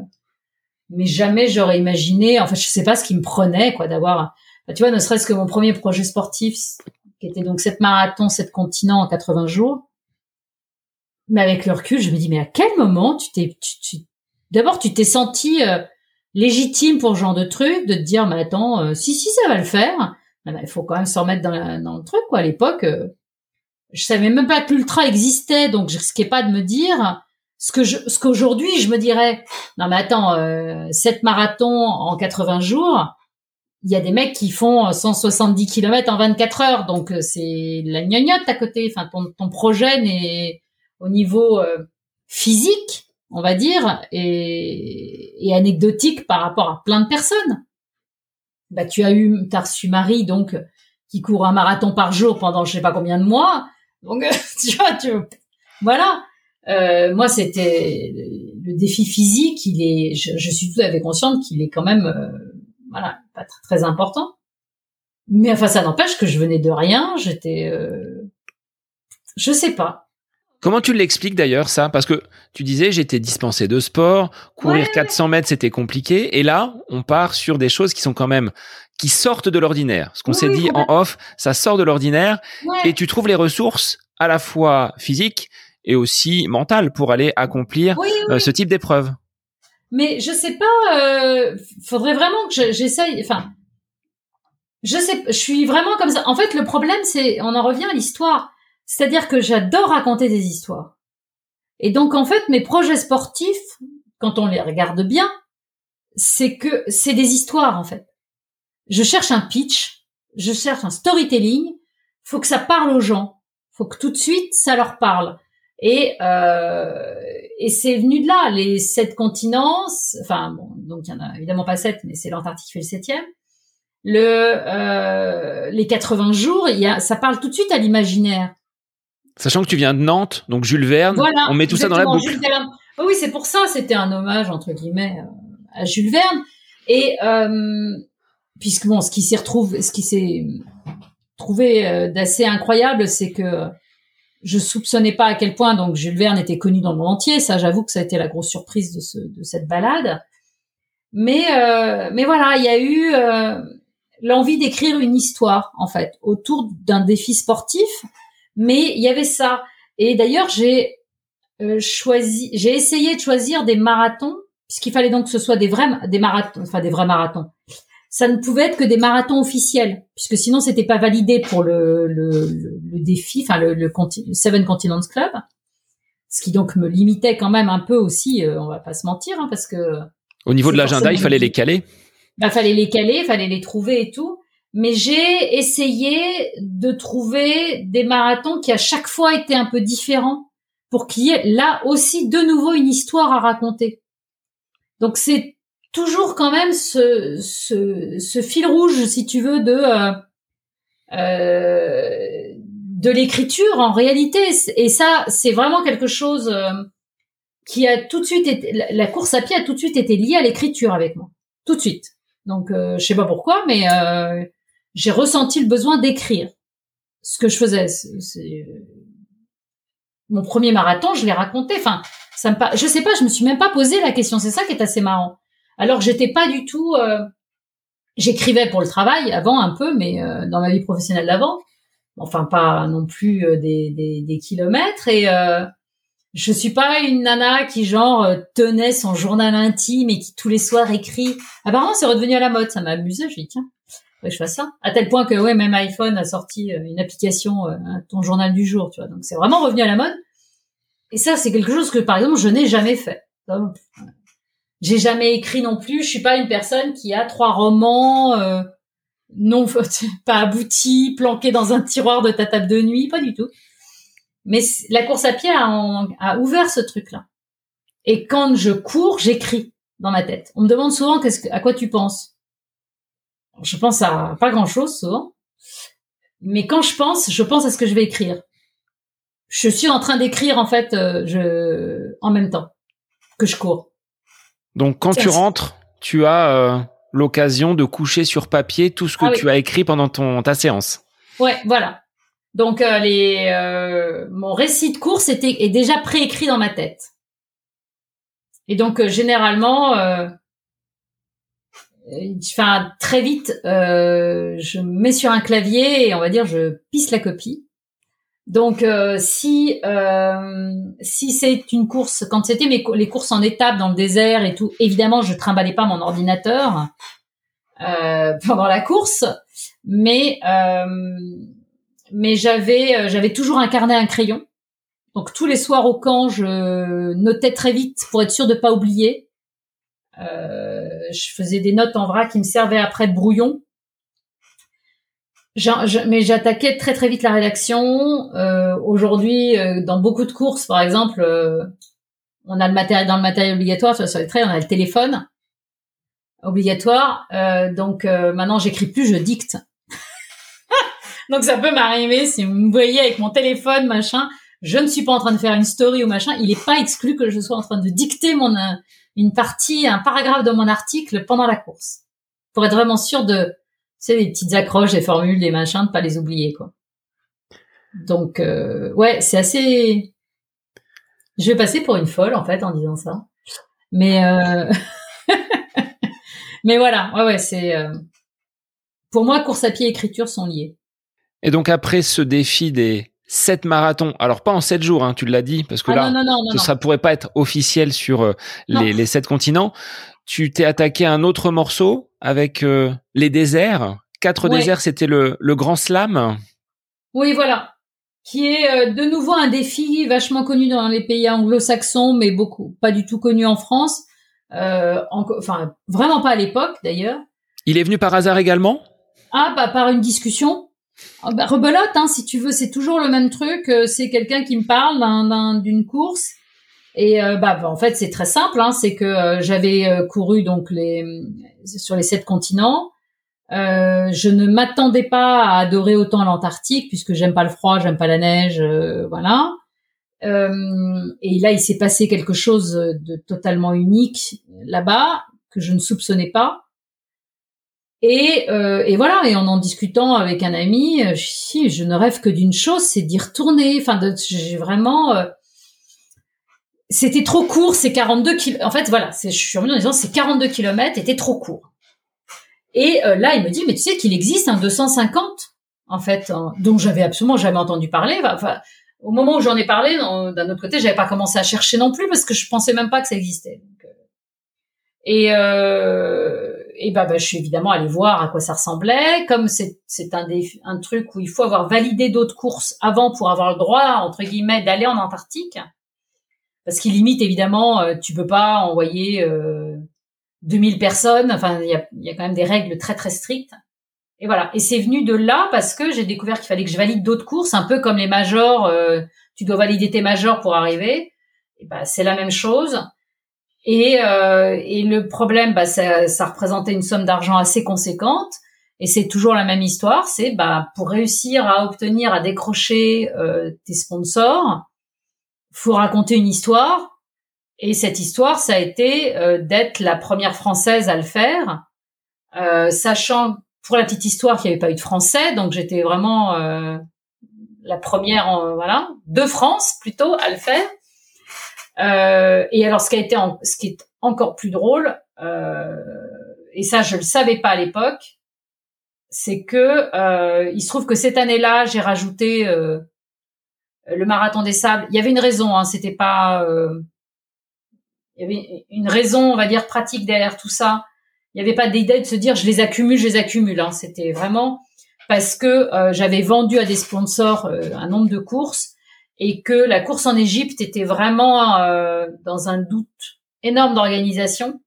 mais jamais j'aurais imaginé. En fait, je sais pas ce qui me prenait, quoi, d'avoir. Tu vois, ne serait-ce que mon premier projet sportif, qui était donc cette marathon, cette continent en 80 jours. Mais avec le recul, je me dis, mais à quel moment tu t'es, tu, tu... d'abord, tu t'es senti euh, légitime pour ce genre de truc, de te dire, mais attends, euh, si si, ça va le faire. il faut quand même se remettre dans, dans le truc, quoi. À l'époque je savais même pas que l'ultra existait, donc je risquais pas de me dire ce que je, ce qu'aujourd'hui je me dirais. Non mais attends, euh, 7 marathons en 80 jours, il y a des mecs qui font 170 km en 24 heures, donc euh, c'est la gnognotte à côté. Enfin, ton, ton projet n'est au niveau euh, physique, on va dire, et, et, anecdotique par rapport à plein de personnes. Bah, tu as eu, t'as reçu Marie, donc qui court un marathon par jour pendant je sais pas combien de mois. Donc, tu vois, tu voilà. Euh, moi, c'était le défi physique. Il est, je, je suis tout à fait consciente qu'il est quand même, euh, voilà, pas très, très, important. Mais enfin, ça n'empêche que je venais de rien. J'étais, euh, je sais pas. Comment tu l'expliques d'ailleurs ça? Parce que tu disais j'étais dispensé de sport, courir 400 mètres c'était compliqué, et là on part sur des choses qui sont quand même qui sortent de l'ordinaire. Ce qu'on s'est dit en off, ça sort de l'ordinaire, et tu trouves les ressources à la fois physiques et aussi mentales pour aller accomplir euh, ce type d'épreuve. Mais je sais pas, euh, faudrait vraiment que j'essaye. Enfin, je sais, je suis vraiment comme ça. En fait, le problème c'est, on en revient à l'histoire c'est-à-dire que j'adore raconter des histoires. Et donc, en fait, mes projets sportifs, quand on les regarde bien, c'est que c'est des histoires, en fait. Je cherche un pitch, je cherche un storytelling, faut que ça parle aux gens, faut que tout de suite ça leur parle. Et, euh, et c'est venu de là, les sept continents, enfin bon, donc il y en a évidemment pas sept, mais c'est l'Antarctique qui fait le septième. Le, euh, les 80 jours, y a, ça parle tout de suite à l'imaginaire. Sachant que tu viens de Nantes, donc Jules Verne, on met tout ça dans la boucle. Oh oui, c'est pour ça, c'était un hommage entre guillemets euh, à Jules Verne. Et euh, puisque bon, ce qui s'y retrouve, ce qui s'est trouvé d'assez incroyable, c'est que je soupçonnais pas à quel point donc Jules Verne était connu dans le monde entier. Ça, j'avoue que ça a été la grosse surprise de, ce, cette balade. Mais euh, mais voilà, il y a eu euh, l'envie d'écrire une histoire en fait autour d'un défi sportif mais il y avait ça. Et d'ailleurs, j'ai euh, choisi, j'ai essayé de choisir des marathons, puisqu'il fallait donc que ce soit des vrais, des marathons, enfin des vrais marathons. Ça ne pouvait être que des marathons officiels, puisque sinon c'était pas validé pour le, le, le, défi, enfin le, le, Seven Continents Club, ce qui donc me limitait quand même un peu aussi. Euh, on va pas se mentir, hein, parce que au niveau de l'agenda, il fallait les caler. Bah, fallait les caler, fallait les trouver et tout mais j'ai essayé de trouver des marathons qui à chaque fois étaient un peu différents pour qu'il y ait là aussi de nouveau une histoire à raconter. Donc c'est toujours quand même ce, ce, ce, fil rouge, si tu veux, de euh, euh, de l'écriture en réalité. Et ça, c'est vraiment quelque chose euh, qui a tout de suite été, la course à pied a tout de suite été liée à l'écriture avec moi, tout de suite. Donc euh, je sais pas pourquoi, mais euh, j'ai ressenti le besoin d'écrire ce que je faisais. C'est mon premier marathon, je l'ai raconté. Enfin, ça me, je sais pas, je me suis même pas posé la question. C'est ça qui est assez marrant. Alors j'étais pas du tout. Euh... J'écrivais pour le travail avant un peu, mais euh, dans ma vie professionnelle d'avant, enfin pas non plus euh, des, des, des, kilomètres. Et euh, je suis pas une nana qui genre euh, tenait son journal intime et qui tous les soirs écrit. Apparemment, c'est redevenu à la mode. Ça m'a amusé. Je dis tiens. je fasse ça. À tel point que ouais, même iPhone a sorti une application, ton journal du jour, tu vois. Donc c'est vraiment revenu à la mode. Et ça, c'est quelque chose que par exemple je n'ai jamais fait. J'ai jamais écrit non plus. Je suis pas une personne qui a trois romans euh, non pas aboutis, planqués dans un tiroir de ta table de nuit, pas du tout. Mais la course à pied a, ouvert ce truc-là. Et quand je cours, j'écris dans ma tête. On me demande souvent qu'est-ce que, à quoi tu penses. Je pense à pas grand-chose souvent. Mais quand je pense, je pense à ce que je vais écrire. Je suis en train d'écrire en fait, euh, je en même temps que je cours. Donc quand tu rentres, tu as euh, l'occasion de coucher sur papier tout ce que ah tu as écrit pendant ton ta séance. Ouais, voilà. Donc euh, les euh, mon récit de course était est déjà préécrit dans ma tête. Et donc généralement enfin très vite je me mets sur un clavier et on va dire je pisse la copie donc euh, si euh, si c'est une course, quand c'était mes les courses en étape dans le désert et tout, évidemment je trimballais pas mon ordinateur euh, pendant la course, mais euh, mais j'avais euh, j'avais toujours un carnet, un crayon. Donc tous les soirs au camp, je notais très vite pour être sûr de pas oublier. je faisais des notes en vrac qui me servaient après de brouillon mais j'attaquais très très vite la rédaction. Euh, Aujourd'hui, euh, dans beaucoup de courses, par exemple, euh, on a le matériel dans le matériel obligatoire sur les traits, on a le téléphone obligatoire. Euh, donc maintenant, j'écris plus, je dicte. donc ça peut m'arriver si vous me voyez avec mon téléphone, machin. Je ne suis pas en train de faire une story ou machin. Il n'est pas exclu que je sois en train de dicter mon une partie, un paragraphe de mon article pendant la course, pour être vraiment sûr de c'est des petites accroches, des formules, des machins, de pas les oublier, quoi. Donc, euh, ouais, c'est assez. Je vais passer pour une folle en fait en disant ça, mais euh... mais voilà, ouais, ouais, c'est. Euh... Pour moi, course à pied et écriture sont liés. Et donc après ce défi des sept marathons, alors pas en sept jours, hein, tu l'as dit, parce que ah, là, non, non, non, ça pourrait pas être officiel sur les, les sept continents tu t'es attaqué à un autre morceau avec euh, les déserts. Quatre déserts, c'était le, le Grand Slam. Oui, voilà. Qui est euh, de nouveau un défi vachement connu dans les pays anglo-saxons, mais beaucoup pas du tout connu en France. Euh, enfin, vraiment pas à l'époque d'ailleurs. Il est venu par hasard également? Ah, bah par une discussion. Ah, bah, rebelote, hein, si tu veux, c'est toujours le même truc. C'est quelqu'un qui me parle d'une course et euh, bah, en fait, c'est très simple. Hein, c'est que euh, j'avais euh, couru donc les sur les sept continents. je ne m'attendais pas à adorer autant l'Antarctique puisque j'aime pas le froid, j'aime pas la neige, voilà. et là, il s'est passé quelque chose de totalement unique là-bas que je ne soupçonnais pas. Et, et, voilà, et en en discutant avec un ami, je, je ne rêve que d'une chose, c'est d'y retourner. Enfin, j'ai vraiment, c'était trop court, ces 42 km. En fait, voilà, je suis revenue en disant ces 42 km étaient trop courts. Et euh, là, il me dit, mais tu sais qu'il existe un 250, en fait, dont j'avais absolument jamais entendu parler. Au moment où j'en ai parlé, d'un autre côté, j'avais pas commencé à chercher non plus parce que je pensais même pas que ça existait. Euh, et euh, et bah, bah, je suis évidemment allée voir à quoi ça ressemblait. Comme c'est c'est un un truc où il faut avoir validé d'autres courses avant pour avoir le droit entre guillemets d'aller en Antarctique parce qu'il limite évidemment, euh, tu peux pas envoyer euh, 2000 personnes. Enfin, il y a, y a, quand même des règles très très strictes. Et voilà. Et c'est venu de là parce que j'ai découvert qu'il fallait que je valide d'autres courses, un peu comme les majors. Euh, tu dois valider tes majors pour arriver. Et bah, c'est la même chose. Et, euh, et le problème, bah, ça, ça représentait une somme d'argent assez conséquente. Et c'est toujours la même histoire. C'est bah, pour réussir à obtenir, à décrocher euh, tes sponsors, faut raconter une histoire. Et cette histoire, ça a été euh, d'être la première française à le faire, euh, sachant pour la petite histoire qu'il n'y avait pas eu de français, donc j'étais vraiment euh, la première, en, voilà, de France plutôt à le faire. et alors, ce qui a été, ce qui est encore plus drôle, et ça je le savais pas à l'époque, c'est que il se trouve que cette année-là, j'ai rajouté euh, le marathon des sables. Il y avait une raison, hein, c'était pas. Euh, il y avait une raison, on va dire, pratique derrière tout ça. Il n'y avait pas d'idée de se dire je les accumule, je les accumule. Hein. C'était vraiment parce que euh, j'avais vendu à des sponsors euh, un nombre de courses et que la course en Égypte était vraiment euh, dans un doute énorme d'organisation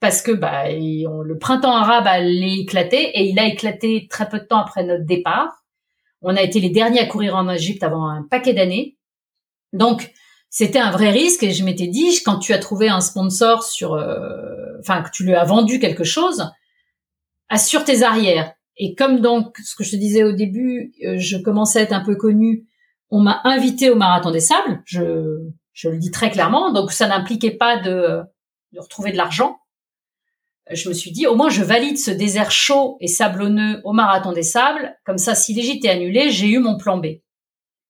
parce que bah, le printemps arabe allait éclater et il a éclaté très peu de temps après notre départ. On a été les derniers à courir en Égypte avant un paquet d'années. Donc, c'était un vrai risque et je m'étais dit, quand tu as trouvé un sponsor sur, enfin, que tu lui as vendu quelque chose, assure tes arrières. Et comme donc, ce que je te disais au début, euh, je commençais à être un peu connue, on m'a invité au Marathon des Sables, je, je le dis très clairement, donc ça n'impliquait pas de, de retrouver de l'argent. Je me suis dit, au moins je valide ce désert chaud et sablonneux au Marathon des Sables, comme ça si l'Égypte est annulée, j'ai eu mon plan B.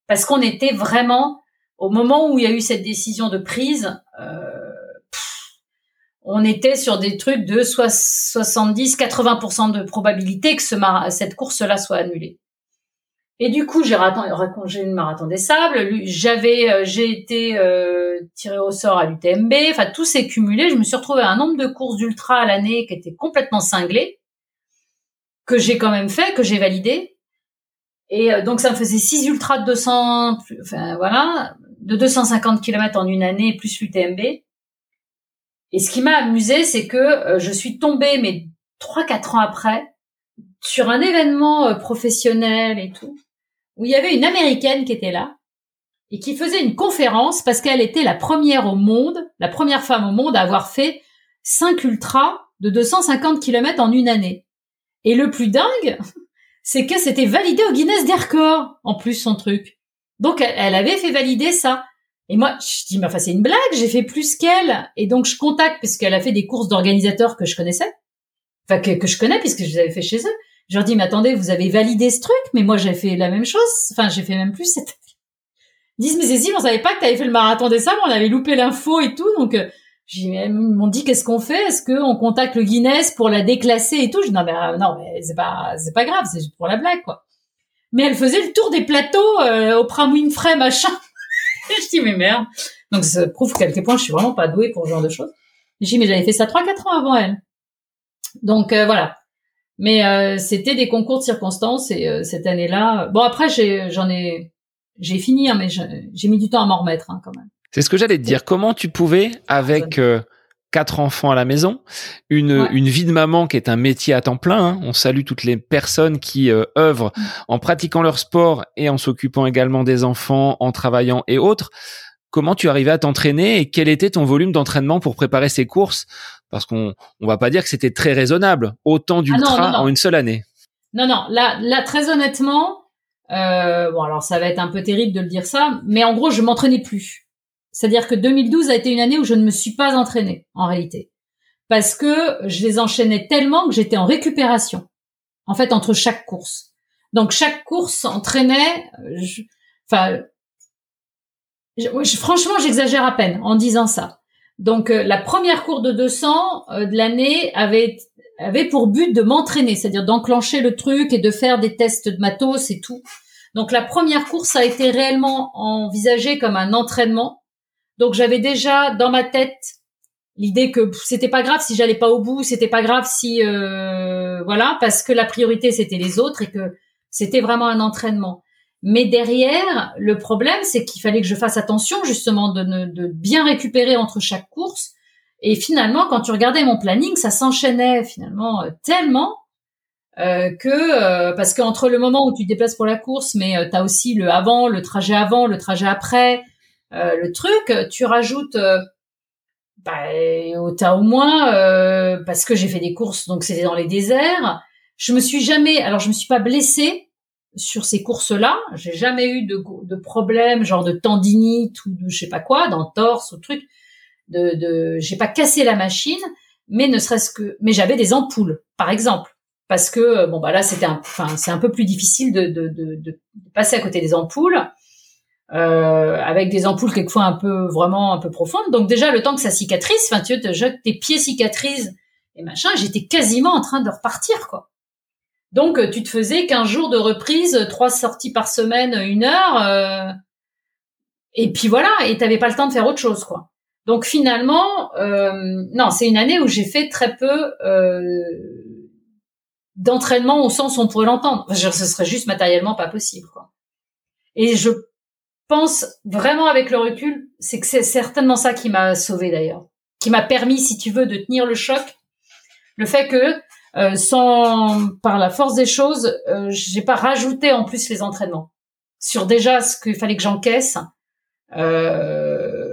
Parce qu'on était vraiment, au moment où il y a eu cette décision de prise, euh, on était sur des trucs de 70-80% de probabilité que ce cette course-là soit annulée. Et du coup, j'ai raconté le marathon des sables. J'avais, euh, j'ai été euh, tiré au sort à l'UTMB. Enfin, tout s'est cumulé. Je me suis retrouvée à un nombre de courses d'ultra à l'année qui était complètement cinglé, que j'ai quand même fait, que j'ai validé. Et euh, donc, ça me faisait six ultras de 200, enfin voilà, de 250 km en une année plus l'UTMB. Et ce qui m'a amusé, c'est que euh, je suis tombée, mais trois quatre ans après, sur un événement professionnel et tout, où il y avait une américaine qui était là et qui faisait une conférence parce qu'elle était la première au monde, la première femme au monde à avoir fait cinq ultras de 250 km en une année. Et le plus dingue, c'est que c'était validé au Guinness des records, en plus son truc. Donc elle avait fait valider ça. Et moi, je dis, mais enfin, c'est une blague, j'ai fait plus qu'elle. Et donc, je contacte, puisqu'elle a fait des courses d'organisateurs que je connaissais. Enfin, que, que je connais, puisque je les avais fait chez eux. Je leur dis, mais attendez, vous avez validé ce truc, mais moi, j'ai fait la même chose. Enfin, j'ai fait même plus cette... Ils disent, mais Cécile, on savait pas que tu avais fait le marathon des sables, on avait loupé l'info et tout, donc, euh, ils m'ont dit, qu'est-ce qu'on fait? Est-ce qu'on contacte le Guinness pour la déclasser et tout? Je dis, non, mais, euh, non, mais c'est pas, c'est pas grave, c'est pour la blague, quoi. Mais elle faisait le tour des plateaux, euh, au Pram Winfrey, machin. je dis, mais merde. Donc, ça prouve qu'à quel point je suis vraiment pas douée pour ce genre de choses. Dis, mais j'avais fait ça 3-4 ans avant elle. Donc, euh, voilà. Mais euh, c'était des concours de circonstances et euh, cette année-là, bon après j'en ai, j'ai fini, hein, mais j'ai mis du temps à m'en remettre hein, quand même. C'est ce que j'allais te dire. Comment tu pouvais, avec quatre enfants à la maison, une, une vie de maman qui est un métier à temps plein. Hein. On salue toutes les personnes qui euh, œuvrent mm. en pratiquant leur sport et en s'occupant également des enfants, en travaillant et autres. Comment tu arrivais à t'entraîner et quel était ton volume d'entraînement pour préparer ces courses Parce qu'on on va pas dire que c'était très raisonnable, autant ah d'ultra en une seule année. Non, non, là, là très honnêtement, euh, bon alors ça va être un peu terrible de le dire ça, mais en gros je m'entraînais plus. C'est-à-dire que 2012 a été une année où je ne me suis pas entraînée, en réalité. Parce que je les enchaînais tellement que j'étais en récupération. En fait, entre chaque course. Donc, chaque course entraînait, enfin, franchement, j'exagère à peine en disant ça. Donc, euh, la première course de 200 euh, de l'année avait avait pour but de m'entraîner, c'est-à-dire d'enclencher le truc et de faire des tests de matos et tout. Donc la première course a été réellement envisagée comme un entraînement donc j'avais déjà dans ma tête l'idée que c'était pas grave si j'allais pas au bout, c'était pas grave si euh, voilà parce que la priorité c'était les autres et que c'était vraiment un entraînement. Mais derrière, le problème c'est qu'il fallait que je fasse attention justement de, de bien récupérer entre chaque course. Et finalement, quand tu regardais mon planning, ça s'enchaînait finalement euh, tellement euh, que euh, parce qu'entre le moment où tu te déplaces pour la course, mais euh, tu as aussi le avant, le trajet avant, le trajet après, euh, le truc, tu rajoutes, euh, bah, t'as au moins, parce que j'ai fait des courses, donc c'était dans les déserts. Je me suis jamais, alors je me suis pas blessée sur ces courses-là. J'ai jamais eu de, de problème, genre de tendinite ou de je sais pas quoi, d'entorse ou truc. De, de, j'ai pas cassé la machine, mais ne serait-ce que, mais j'avais des ampoules, par exemple, parce que bon bah là c'était, enfin c'est un peu plus difficile de, de, de, de passer à côté des ampoules euh, avec des ampoules quelquefois un peu vraiment un peu profondes. Donc déjà le temps que ça cicatrise, enfin tu vois, tes pieds cicatrisent et machin, j'étais quasiment en train de repartir quoi. Donc tu te faisais 15 jours de reprise, trois sorties par semaine, une heure, euh, et puis voilà, et t'avais pas le temps de faire autre chose quoi. Donc finalement, euh, non, c'est une année où j'ai fait très peu euh, d'entraînement au sens où on pourrait l'entendre. ce serait juste matériellement pas possible, quoi. Et je pense vraiment avec le recul, c'est que c'est certainement ça qui m'a sauvé d'ailleurs, qui m'a permis, si tu veux, de tenir le choc. Le fait que euh, sans par la force des choses, euh, j'ai pas rajouté en plus les entraînements sur déjà ce qu'il fallait que j'encaisse euh,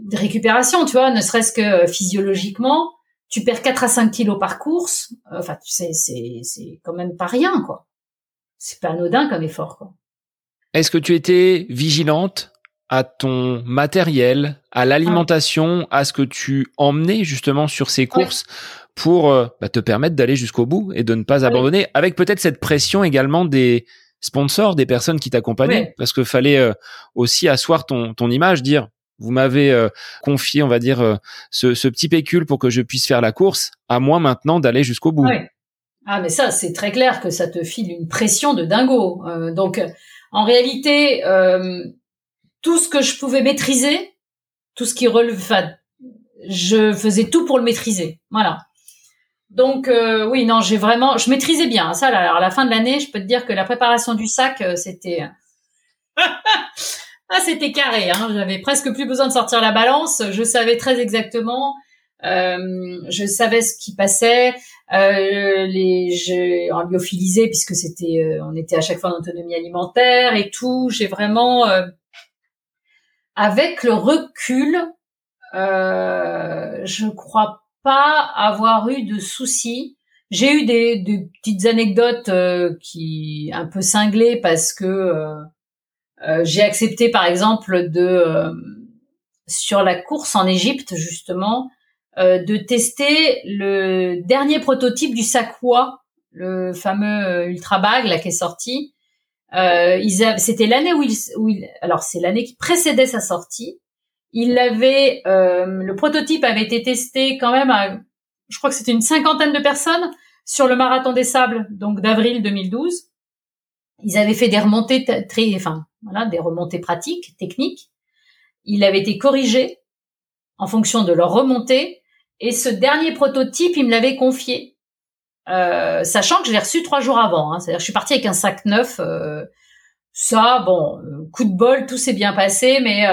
de récupération, tu vois, ne serait-ce que physiologiquement, tu perds 4 à 5 kilos par course, enfin tu sais c'est c'est quand même pas rien quoi. C'est pas anodin comme effort quoi. Est-ce que tu étais vigilante à ton matériel, à l'alimentation, à ce que tu emmenais justement sur ces courses pour euh, bah, te permettre d'aller jusqu'au bout et de ne pas abandonner, avec peut-être cette pression également des sponsors, des personnes qui t'accompagnaient, parce que fallait euh, aussi asseoir ton, ton image, dire vous m'avez euh, confié, on va dire, ce, ce, petit pécule pour que je puisse faire la course, à moi maintenant d'aller jusqu'au bout. Ah mais ça, c'est très clair que ça te file une pression de dingo. donc en réalité, tout ce que je pouvais maîtriser, tout ce qui relevait, je faisais tout pour le maîtriser. Voilà. Donc euh, oui, non, j'ai vraiment, je maîtrisais bien ça. alors à la fin de l'année, je peux te dire que la préparation du sac, euh, c'était, ah, c'était carré. Hein. J'avais presque plus besoin de sortir la balance. Je savais très exactement. Euh, je savais ce qui passait. Euh, les, j'ai en puisque c'était, on était à chaque fois en autonomie alimentaire et tout. J'ai vraiment, avec le recul, je crois pas avoir eu de soucis. J'ai eu des, des, petites anecdotes euh, qui un peu cinglées parce que euh, euh, j'ai accepté par exemple de sur la course en Égypte justement de tester le dernier prototype du Sakwa, le fameux ultra bag là qui est sorti. c'était l'année où où il, alors c'est l'année qui précédait sa sortie il avait, euh, le prototype avait été testé quand même à, je crois que c'était une cinquantaine de personnes sur le marathon des sables, donc d'avril 2012. Ils avaient fait des remontées très, enfin voilà, des remontées pratiques, techniques. Il avait été corrigé en fonction de leur remontée. Et ce dernier prototype, il me l'avait confié, euh, sachant que je l'ai reçu trois jours avant. Hein. C'est-à-dire, je suis partie avec un sac neuf. Euh, ça, bon, coup de bol, tout s'est bien passé, mais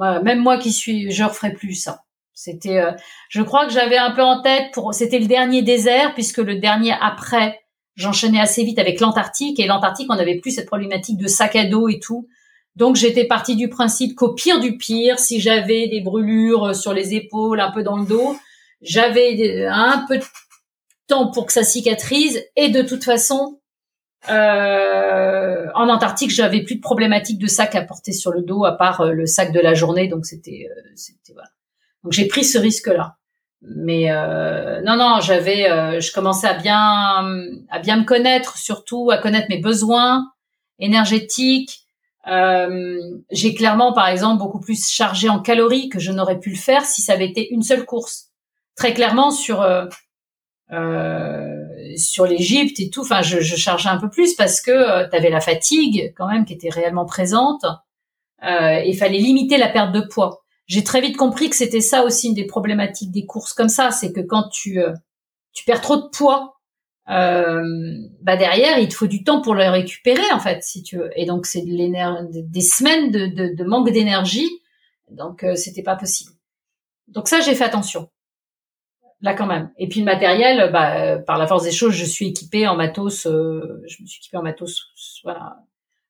euh, même moi qui suis, je referai plus ça. C'était, euh, je crois que j'avais un peu en tête pour, c'était le dernier désert puisque le dernier après, j'enchaînais assez vite avec l'Antarctique et l'Antarctique, on n'avait plus cette problématique de sac à dos et tout. Donc j'étais partie du principe qu'au pire du pire, si j'avais des brûlures sur les épaules, un peu dans le dos, j'avais un peu de temps pour que ça cicatrise et de toute façon, euh, en Antarctique, j'avais plus de problématique de sac à porter sur le dos à part euh, le sac de la journée, donc c'était, euh, c'était voilà. Donc j'ai pris ce risque-là. Mais euh, non, non, j'avais, euh, je commençais à bien, à bien me connaître, surtout à connaître mes besoins énergétiques. j'ai clairement, par exemple, beaucoup plus chargé en calories que je n'aurais pu le faire si ça avait été une seule course. Très clairement sur euh, sur l'Égypte et tout. Enfin, je, je, chargeais un peu plus parce que euh, tu avais la fatigue quand même qui était réellement présente. Euh, il fallait limiter la perte de poids. J'ai très vite compris que c'était ça aussi une des problématiques des courses comme ça, c'est que quand tu euh, tu perds trop de poids, euh, bah derrière il te faut du temps pour le récupérer en fait si tu veux. Et donc c'est de des semaines de, de, de manque d'énergie, donc c'était pas possible. Donc ça j'ai fait attention là quand même. Et puis le matériel, bah, euh, par la force des choses, je suis équipée en matos. Euh, je me suis équipée en matos. Voilà,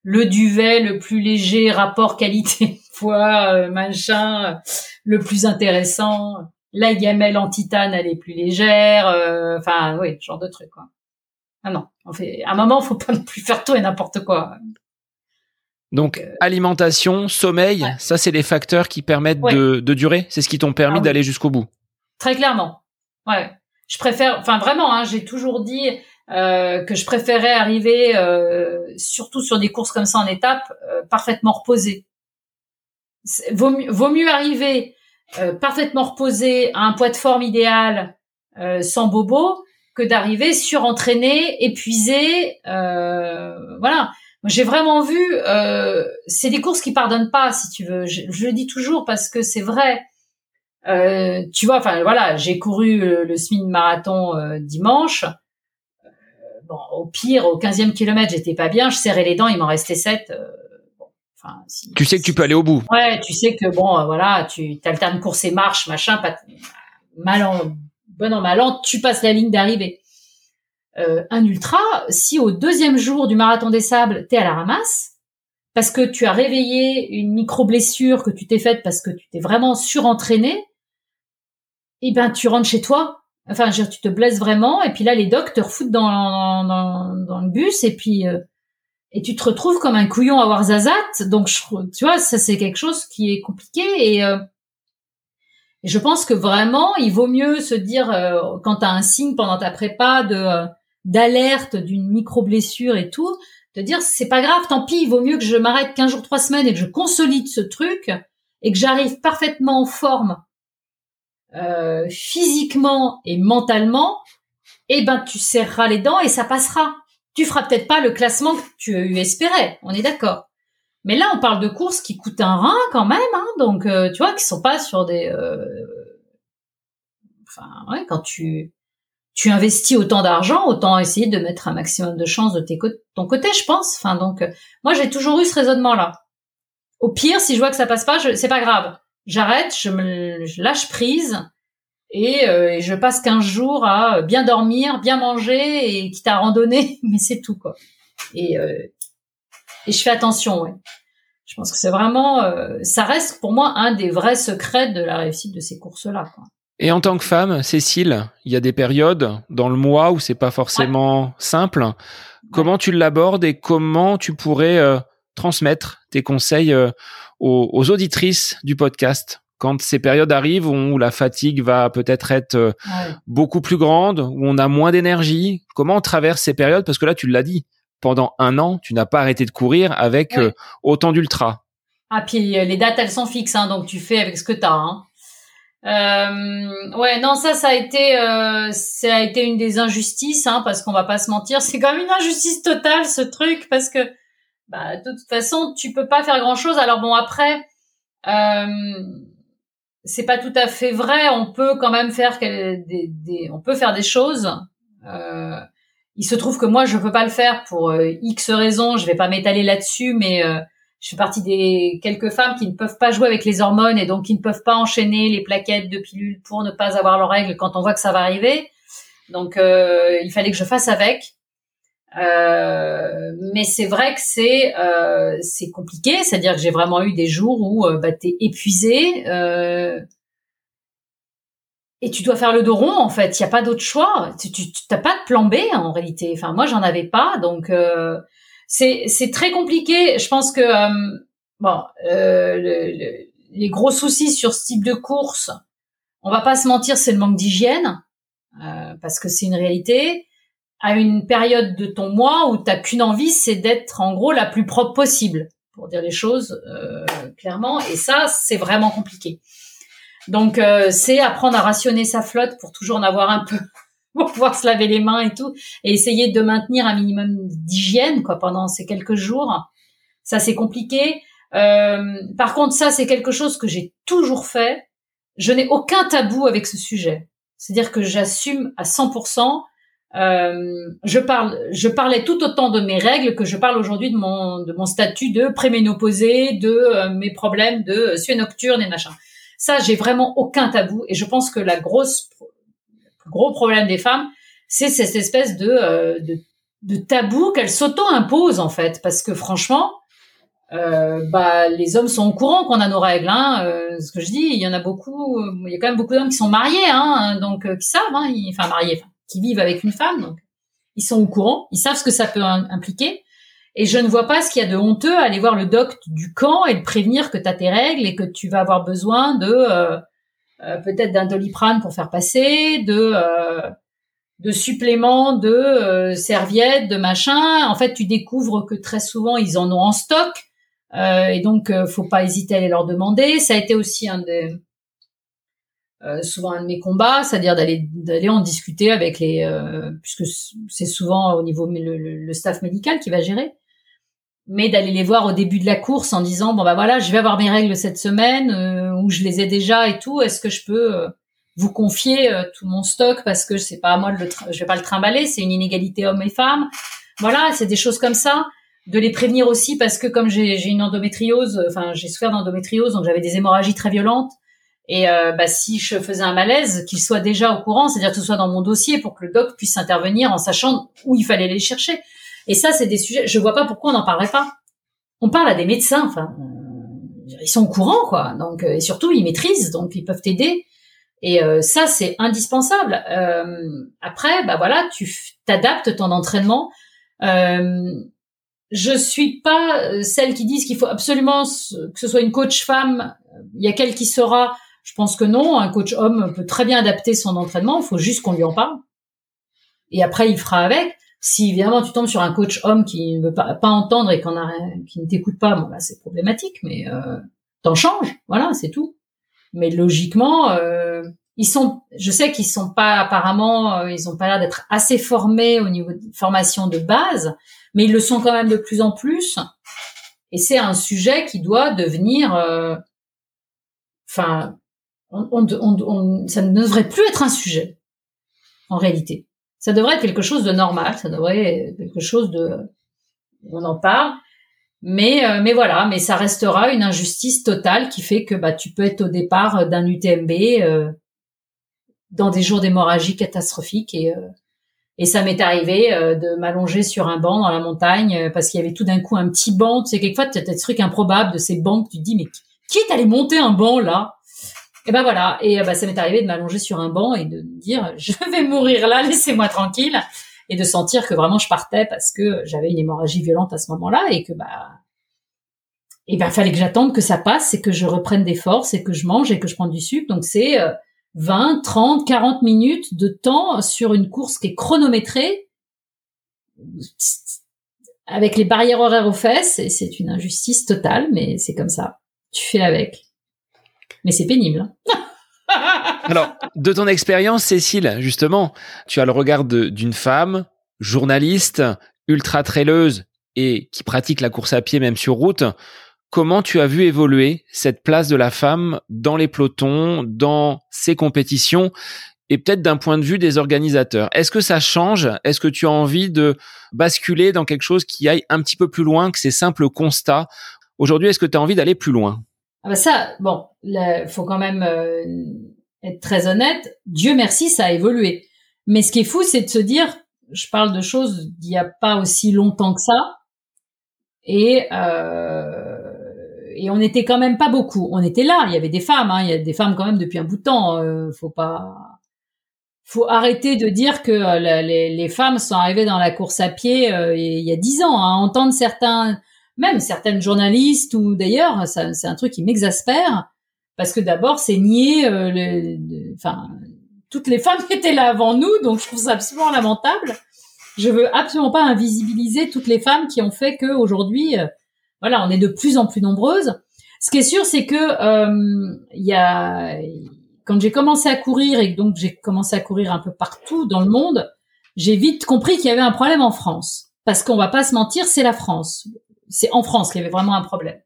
le duvet le plus léger, rapport qualité-poids, euh, machin, le plus intéressant. La gamelle en titane, elle est plus légère. Enfin, oui, genre de truc quoi. Ah non, on fait. À un moment, faut pas non plus faire tout et n'importe quoi. Donc alimentation, sommeil, ça c'est les facteurs qui permettent de, de, durer? C'est ce qui t'ont permis ah d'aller jusqu'au bout? Très clairement. Ouais. Je préfère, enfin vraiment, hein, j'ai toujours dit euh, que je préférais arriver, euh, surtout sur des courses comme ça en étape, euh, parfaitement reposé. Vaut, mieux, vaut mieux arriver parfaitement reposé à un poids de forme idéal, sans bobo, que d'arriver surentraîné, épuisé. voilà. j'ai vraiment vu, c'est des courses qui pardonnent pas, si tu veux. Je, je le dis toujours parce que c'est vrai. Euh, tu vois, enfin voilà, j'ai couru le, le semi marathon euh, dimanche. Euh, bon, au pire, au 15e kilomètre, j'étais pas bien, je serrais les dents, il m'en restait 7. Bon, si, tu sais que tu peux aller au bout. Ouais, tu sais que bon, voilà, tu alternes course et marche, machin, pas mal en bon an mal an, tu passes la ligne d'arrivée. Euh, un ultra, si au deuxième jour du marathon des sables, t'es à la ramasse, parce que tu as réveillé une micro-blessure que tu t'es faite parce que tu t'es vraiment surentraîné, eh ben tu rentres chez toi. Enfin, tu te blesses vraiment, et puis là les docs te refoutent dans, dans, le bus, et puis euh, et tu te retrouves comme un couillon à Warzazat. Donc, je, tu vois, ça c'est quelque chose qui est compliqué, et, euh, et je pense que vraiment, il vaut mieux se dire quand tu as un signe pendant ta prépa de d'alerte d'une micro blessure et tout, de dire c'est pas grave, tant pis, il vaut mieux que je m'arrête 15 jours, 3 semaines et que je consolide ce truc et que j'arrive parfaitement en forme euh, physiquement et mentalement, eh ben tu serreras les dents et ça passera. Tu feras peut-être pas le classement que tu espérais, on est d'accord. Mais là, on parle de courses qui coûtent un rein quand même, hein, donc euh, tu vois, qui sont pas sur des. Euh... Enfin, ouais, quand tu tu investis autant d'argent, autant essayer de mettre un maximum de chances de tes ton côté, je pense. Enfin, donc, euh, moi, j'ai toujours eu ce raisonnement-là. Au pire, si je vois que ça passe pas, c'est pas grave. J'arrête, je me je lâche prise et, euh, et, je passe 15 jours à bien dormir, bien manger et quitte à randonner, mais c'est tout, quoi. Et, euh, et je fais attention, ouais. Je pense que c'est vraiment, euh, ça reste pour moi un des vrais secrets de la réussite de ces courses-là, quoi. Et en tant que femme, Cécile, il y a des périodes dans le mois où c'est pas forcément simple. Comment tu l'abordes et comment tu pourrais euh, transmettre tes conseils euh, aux, auditrices du podcast quand ces périodes arrivent où la fatigue va peut-être être, euh, beaucoup plus grande, où on a moins d'énergie Comment on traverse ces périodes? Parce que là, tu l'as dit, pendant un an, tu n'as pas arrêté de courir avec autant d'ultra. Ah, puis les dates, elles sont fixes, hein, donc tu fais avec ce que tu as. Hein. Euh, ouais, non, ça, ça a été, euh, ça a été une des injustices, hein, parce qu'on va pas se mentir, c'est quand même une injustice totale ce truc, parce que, bah, de toute façon, tu peux pas faire grand chose. Alors bon, après, euh, c'est pas tout à fait vrai. On peut quand même faire des, des on peut faire des choses. Euh, il se trouve que moi, je peux pas le faire pour euh, X raisons. Je vais pas m'étaler là-dessus, mais euh, je fais partie des quelques femmes qui ne peuvent pas jouer avec les hormones et donc qui ne peuvent pas enchaîner les plaquettes de pilules pour ne pas avoir leurs règles quand on voit que ça va arriver. Donc euh, il fallait que je fasse avec. Euh, mais c'est vrai que c'est euh, c'est compliqué, c'est-à-dire que j'ai vraiment eu des jours où euh, bah, t'es épuisé euh, et tu dois faire le dos rond en fait. Il y a pas d'autre choix. Tu t'as pas de plan B en réalité. Enfin moi j'en avais pas donc euh, c'est c'est très compliqué. Je pense que bon, euh, les gros soucis sur ce type de course, on va pas se mentir, c'est le manque d'hygiène parce que c'est une réalité. À une période de ton mois où t'as qu'une envie, c'est d'être en gros la plus propre possible, pour dire les choses clairement. Et ça, c'est vraiment compliqué. Donc, c'est apprendre à rationner sa flotte pour toujours en avoir un peu pour pouvoir se laver les mains et tout, et essayer de maintenir un minimum d'hygiène quoi pendant ces quelques jours. Ça c'est compliqué. Euh, par contre, ça c'est quelque chose que j'ai toujours fait. Je n'ai aucun tabou avec ce sujet. C'est-à-dire que j'assume à 100%. Euh, je parle, je parlais tout autant de mes règles que je parle aujourd'hui de mon de mon statut de préménopausée, de euh, mes problèmes de sueur nocturne et machin. Ça, j'ai vraiment aucun tabou et je pense que la grosse gros problème des femmes, c'est cette espèce de, euh, de, de, tabou qu'elles s'auto-imposent en fait, parce que franchement, bah les hommes sont au courant qu'on a nos règles. Hein, ce que je dis, il y en a beaucoup, il y a quand même beaucoup d'hommes qui sont mariés, hein, donc qui savent, hein, enfin mariés, qui vivent avec une femme, donc ils sont au courant, ils savent ce que ça peut impliquer. Et je ne vois pas ce qu'il y a de honteux à aller voir le doc du camp et le prévenir que tu as tes règles et que tu vas avoir besoin de euh, peut-être d'un doliprane pour faire passer, de euh, de suppléments, de euh, serviettes, de machin. En fait, tu découvres que très souvent ils en ont en stock et donc faut pas hésiter à aller leur demander. Ça a été aussi un des souvent un de mes combats, c'est-à-dire d'aller d'aller en discuter avec les puisque c'est souvent au niveau le, le, staff médical qui va gérer. mais d'aller les voir au début de la course en disant bon bah voilà je vais avoir mes règles cette semaine euh, ou je les ai déjà et tout est-ce que je peux euh, vous confier euh, tout mon stock parce que c'est pas à moi de le je vais pas le trimballer c'est une inégalité hommes et femmes voilà c'est des choses comme ça de les prévenir aussi parce que comme j'ai une endométriose enfin j'ai souffert d'endométriose donc j'avais des hémorragies très violentes et bah, si je faisais un malaise qu'il soit déjà au courant c'est-à-dire que ce soit dans mon dossier pour que le doc puisse intervenir en sachant où il fallait les chercher et ça, c'est des sujets. Je vois pas pourquoi on n'en parlerait pas. On parle à des médecins. Enfin, euh, ils sont au courant, quoi. Donc, euh, et surtout, ils maîtrisent, donc ils peuvent t'aider. Et euh, ça, c'est indispensable. après, bah voilà, tu t'adaptes ton entraînement. je suis pas celle qui disent qu'il faut absolument que ce soit une coach femme. Il y a qu'elle qui sera. Je pense que non. Un coach homme peut très bien adapter son entraînement. Il faut juste qu'on lui en parle. Et après, il fera avec. Si évidemment tu tombes sur un coach homme qui ne veut pas, pas entendre et qui ne t'écoute pas, bon là c'est problématique, mais euh, t'en changes, voilà, c'est tout. Mais logiquement, euh, ils sont, je sais qu'ils sont pas apparemment, euh, ils ont pas l'air d'être assez formés au niveau de formation de base, mais ils le sont quand même de plus en plus. Et c'est un sujet qui doit devenir, euh, enfin, on, ça ne devrait plus être un sujet en réalité. Ça devrait être quelque chose de normal, ça devrait être quelque chose de, on en parle. Mais, euh, mais voilà, mais ça restera une injustice totale qui fait que bah, tu peux être au départ d'un UTMB euh, dans des jours d'hémorragie catastrophiques et, euh, et ça m'est arrivé de m'allonger sur un banc dans la montagne parce qu'il y avait tout d'un coup un petit banc. Tu sais, quelquefois, tu as des trucs improbables de ces bancs que tu te dis, mais qui est allé monter un banc là? Et ben voilà, et bah, ça m'est arrivé de m'allonger sur un banc et de dire je vais mourir là, laissez-moi tranquille, et de sentir que vraiment je partais parce que j'avais une hémorragie violente à ce moment-là et que bah et ben fallait que j'attende que ça passe et que je reprenne des forces et que je mange et que je prenne du sucre. Donc c'est 20, 30, 40 minutes de temps sur une course qui est chronométrée avec les barrières horaires aux fesses et c'est une injustice totale, mais c'est comme ça. Tu fais avec mais c'est pénible. Alors, de ton expérience, Cécile, justement, tu as le regard d'une femme, journaliste, ultra traileuse et qui pratique la course à pied même sur route. Comment tu as vu évoluer cette place de la femme dans les pelotons, dans ces compétitions et peut-être d'un point de vue des organisateurs? Est-ce que ça change? Est-ce que tu as envie de basculer dans quelque chose qui aille un petit peu plus loin que ces simples constats? Aujourd'hui, est-ce que tu as envie d'aller plus loin? Ah bah ça, bon, il faut quand même euh, être très honnête. Dieu merci, ça a évolué. Mais ce qui est fou, c'est de se dire, je parle de choses d'il n'y a pas aussi longtemps que ça, et euh, et on était quand même pas beaucoup. On était là, il y avait des femmes, hein, il y a des femmes quand même depuis un bout de temps. Euh, faut pas, faut arrêter de dire que euh, les, femmes sont arrivées dans la course à pied il y a dix ans. Hein. Entendre certains même certaines journalistes ou d'ailleurs, c'est un truc qui m'exaspère parce que d'abord c'est nier, euh, enfin toutes les femmes qui étaient là avant nous, donc je trouve ça absolument lamentable. Je veux absolument pas invisibiliser toutes les femmes qui ont fait que aujourd'hui, euh, voilà, on est de plus en plus nombreuses. Ce qui est sûr, c'est que euh, il y a quand j'ai commencé à courir et donc j'ai commencé à courir un peu partout dans le monde, j'ai vite compris qu'il y avait un problème en France. Parce qu'on va pas se mentir, c'est la France c'est en France qu'il y avait vraiment un problème.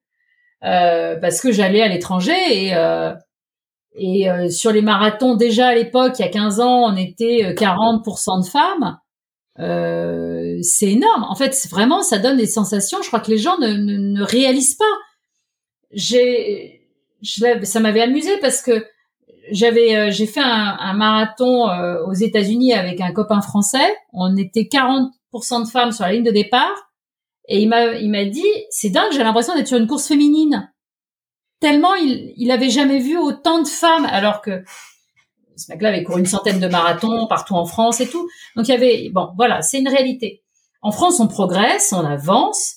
Euh, parce que j'allais à l'étranger et euh, et euh, sur les marathons déjà à l'époque, il y a 15 ans, on était 40% de femmes. c'est énorme. En fait, vraiment, ça donne des sensations. Je crois que les gens ne, réalisent pas. J'ai, ça m'avait amusé parce que j'avais, j'ai fait un, un marathon aux États-Unis avec un copain français. On était 40% de femmes sur la ligne de départ et il m'a, il m'a dit, c'est dingue, j'ai l'impression d'être sur une course féminine. Tellement il, il avait jamais vu autant de femmes, alors que ce mec-là avait couru une centaine de marathons partout en France et tout. Donc il y avait, bon, voilà, c'est une réalité. En France, on progresse, on avance.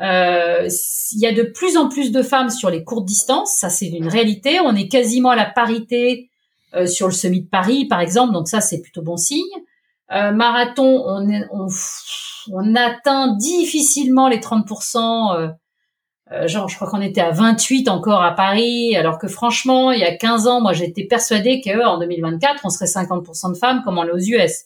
Euh, il y a de plus en plus de femmes sur les courtes distances, ça c'est une réalité. On est quasiment à la parité euh, sur le semi de Paris, par exemple, donc ça c'est plutôt bon signe. Euh, marathon, on, est, on, on atteint difficilement les 30%. Euh, euh, genre, je crois qu'on était à 28 encore à Paris, alors que franchement, il y a 15 ans, moi, j'étais persuadée qu'en 2024, on serait 50% de femmes comme on l'est aux US.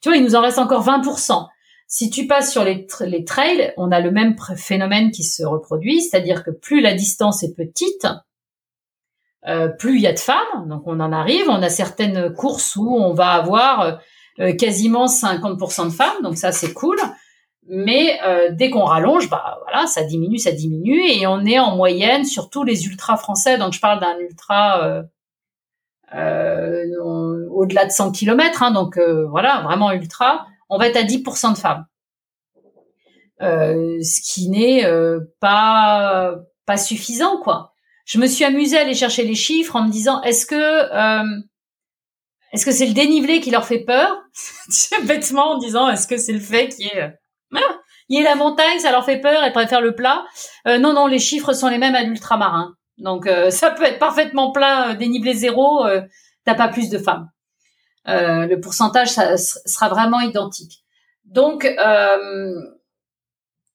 Tu vois, il nous en reste encore 20%. Si tu passes sur les, les trails, on a le même phénomène qui se reproduit, c'est-à-dire que plus la distance est petite, euh, plus il y a de femmes. Donc on en arrive, on a certaines courses où on va avoir euh, quasiment 50% de femmes, donc ça c'est cool. Mais euh, dès qu'on rallonge, bah voilà, ça diminue, ça diminue, et on est en moyenne sur tous les ultras français. Donc je parle d'un ultra au-delà de 100 km, hein, donc voilà, vraiment ultra on va être à 10% de femmes. Euh, ce qui n'est euh, pas pas suffisant quoi. Je me suis amusée à aller chercher les chiffres en me disant est-ce que euh, est-ce que c'est le dénivelé qui leur fait peur? Bêtement en disant est-ce que c'est le fait qu'il y ait il y ait la montagne, ça leur fait peur et préfèrent le plat? non non, les chiffres sont les mêmes à l'ultramarin. Donc ça peut être parfaitement plat, dénivelé zéro, t'as pas plus de femmes. Euh, le pourcentage sera vraiment identique. Donc, euh,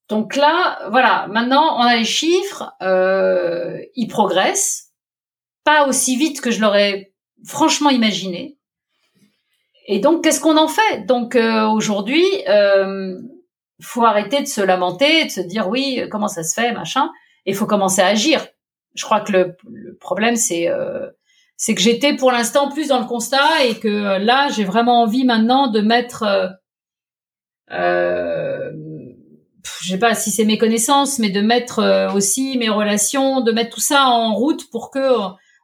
donc là, voilà. Maintenant, on a les chiffres. Euh, ils progressent, pas aussi vite que je l'aurais franchement imaginé. Et donc, qu'est-ce qu'on en fait? Donc aujourd'hui, euh, faut arrêter de se lamenter, de se dire oui, comment ça se fait, machin. Et faut commencer à agir. Je crois que le, le problème, c'est c'est que j'étais pour l'instant plus dans le constat et que euh, là j'ai vraiment envie maintenant de mettre euh, euh je sais pas si c'est mes connaissances mais de mettre euh, aussi mes relations de mettre tout ça en route pour que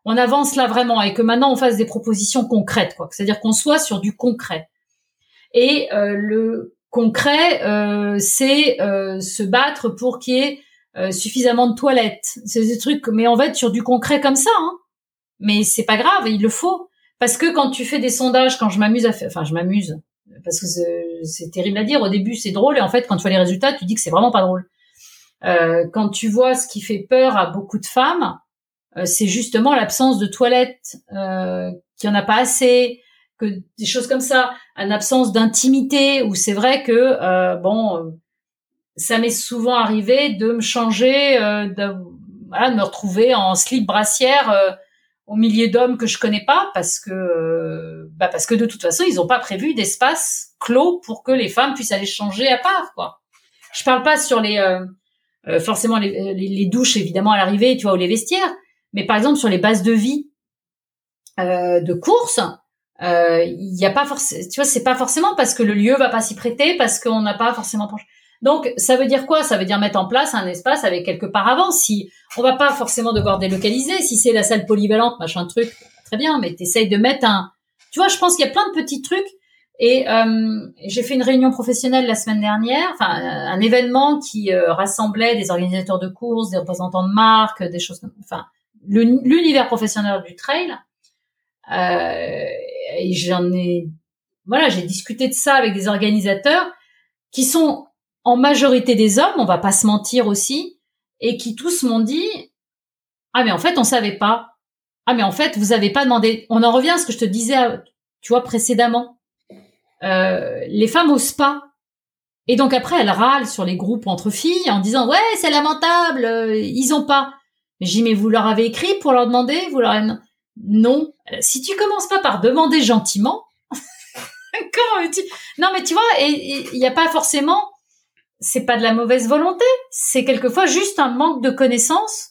on avance là vraiment et que maintenant on fasse des propositions concrètes quoi c'est-à-dire qu'on soit sur du concret et le concret c'est se battre pour qu'il y ait suffisamment de toilettes c'est des trucs mais on va être sur du concret comme ça hein mais c'est pas grave, il le faut. Parce que quand tu fais des sondages, quand je m'amuse à faire, enfin je m'amuse, parce que c'est terrible à dire. Au début c'est drôle et en fait quand tu vois les résultats, tu dis que c'est vraiment pas drôle. Euh, quand tu vois ce qui fait peur à beaucoup de femmes, euh, c'est justement l'absence de toilettes, euh, qu'il n'y en a pas assez, que des choses comme ça, une absence d'intimité où c'est vrai que euh, bon, ça m'est souvent arrivé de me changer, de, voilà, de me retrouver en slip brassière au milieu d'hommes que je connais pas parce que euh, bah parce que de toute façon ils n'ont pas prévu d'espace clos pour que les femmes puissent aller changer à part quoi. Je parle pas sur les euh, euh, forcément les, les, douches évidemment à l'arrivée tu vois ou les vestiaires, mais par exemple sur les bases de vie de course, il y a pas forcément tu vois c'est pas forcément parce que le lieu va pas s'y prêter parce qu'on n'a pas forcément donc, ça veut dire quoi? Ça veut dire mettre en place un espace avec quelques paravents. Si on va pas forcément devoir délocaliser, si c'est la salle polyvalente, machin truc, très bien, mais t'essayes de mettre un. Tu vois, je pense qu'il y a plein de petits trucs. Et euh, j'ai fait une réunion professionnelle la semaine dernière, enfin un événement qui euh, rassemblait des organisateurs de courses, des représentants de marques, des choses enfin l'univers professionnel du trail. Euh, et j'en ai, voilà, j'ai discuté de ça avec des organisateurs qui sont en majorité des hommes, on va pas se mentir aussi, et qui tous m'ont dit ah mais en fait on savait pas. Ah mais en fait vous avez pas demandé. On en revient à ce que je te disais, tu vois précédemment. Euh, les femmes osent pas. Et donc après elles râlent sur les groupes entre filles en disant ouais c'est lamentable, euh, ils ont pas. J'ai dit mais vous leur avez écrit pour leur demander, vous leur avez... non. Euh, si tu commences pas par demander gentiment, comment tu Non mais tu vois, il n'y a pas forcément c'est pas de la mauvaise volonté, c'est quelquefois juste un manque de connaissances.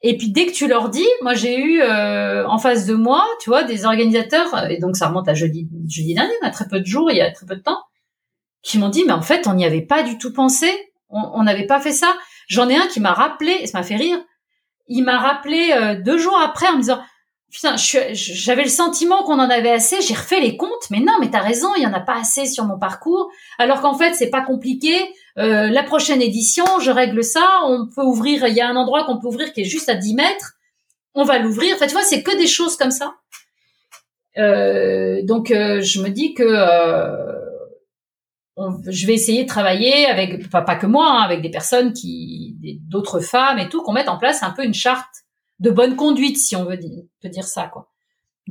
Et puis dès que tu leur dis, moi j'ai eu euh, en face de moi, tu vois, des organisateurs, et donc ça remonte à jeudi, jeudi dernier, il y a très peu de jours, il y a très peu de temps, qui m'ont dit, mais en fait, on n'y avait pas du tout pensé, on n'avait pas fait ça. J'en ai un qui m'a rappelé, et ça m'a fait rire, il m'a rappelé euh, deux jours après en me disant, putain, j'avais le sentiment qu'on en avait assez. J'ai refait les comptes, mais non, mais t'as raison, il y en a pas assez sur mon parcours. Alors qu'en fait, c'est pas compliqué. Euh, la prochaine édition, je règle ça. On peut ouvrir. Il y a un endroit qu'on peut ouvrir qui est juste à 10 mètres. On va l'ouvrir. Enfin, tu vois, c'est que des choses comme ça. Euh, donc, euh, je me dis que je vais essayer de travailler avec, pas que moi, hein, avec des personnes qui, d'autres femmes et tout, qu'on mette en place un peu une charte de bonne conduite, si on veut dire, peut dire ça, quoi.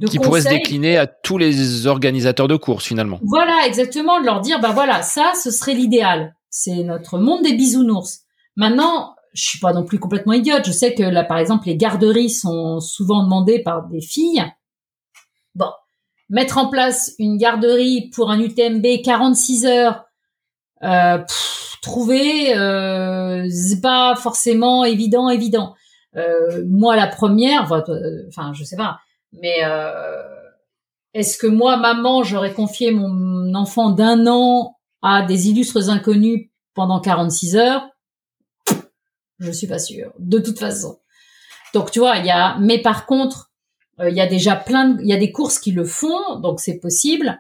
qui pourrait se décliner à tous les organisateurs de courses finalement. Voilà, exactement, de leur dire, bah voilà, ça, ce serait l'idéal. C'est notre monde des bisounours. Maintenant, je suis pas non plus complètement idiote. Je sais que là, par exemple, les garderies sont souvent demandées par des filles. Mettre en place une garderie pour un UTMB 46 heures euh, trouver, euh, c'est pas forcément évident, évident. Euh, moi, la première, euh, enfin, je sais pas, mais euh, est-ce que moi, maman, j'aurais confié mon enfant d'un an à des illustres inconnus pendant 46 heures? Je suis pas sûre, de toute façon. Donc, tu vois, il y a, mais par contre, euh, il y a déjà plein, de, il y a des courses qui le font, donc c'est possible.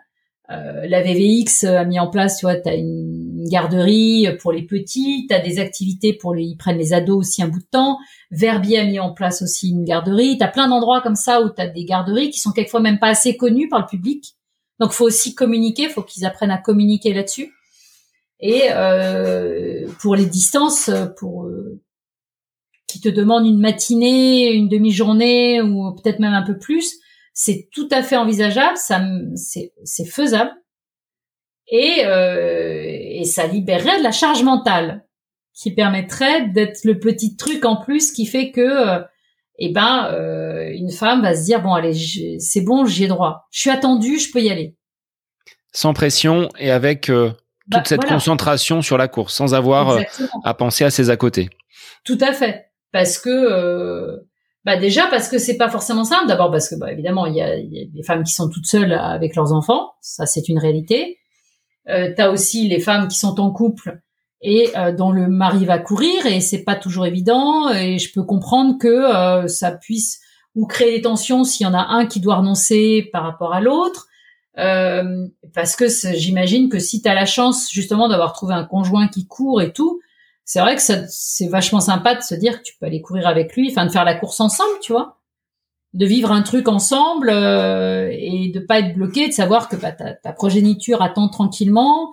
Euh, la VVX a mis en place, tu vois, t'as une garderie pour les petits, t'as des activités pour les, ils prennent les ados aussi un bout de temps. Verbier a mis en place aussi une garderie. T'as plein d'endroits comme ça où t'as des garderies qui sont quelquefois même pas assez connues par le public. Donc, faut aussi communiquer, faut qu'ils apprennent à communiquer là-dessus. Et euh, pour les distances, pour euh, qui te demandent une matinée, une demi-journée ou peut-être même un peu plus, c'est tout à fait envisageable, ça c'est faisable. Et euh, et ça libérerait de la charge mentale qui permettrait d'être le petit truc en plus qui fait que euh, eh ben euh, une femme va se dire bon allez c'est bon j'y ai droit. Je suis attendue je peux y aller. Sans pression et avec euh, toute Bah, cette voilà. concentration sur la course sans avoir euh, à penser à ses à côté Tout à fait. Parce que, euh, bah déjà parce que c'est pas forcément simple. D'abord parce que, bah, évidemment, il y a, des femmes qui sont toutes seules avec leurs enfants. Ça, c'est une réalité. Euh, T'as aussi les femmes qui sont en couple et euh, dont le mari va courir et c'est pas toujours évident. Et je peux comprendre que euh, ça puisse ou créer des tensions s'il y en a un qui doit renoncer par rapport à l'autre. Euh, parce que j'imagine que si tu as la chance justement d'avoir trouvé un conjoint qui court et tout, c'est vrai que c'est vachement sympa de se dire que tu peux aller courir avec lui, enfin de faire la course ensemble, tu vois, de vivre un truc ensemble euh, et de pas être bloqué, de savoir que bah, ta, progéniture attend tranquillement,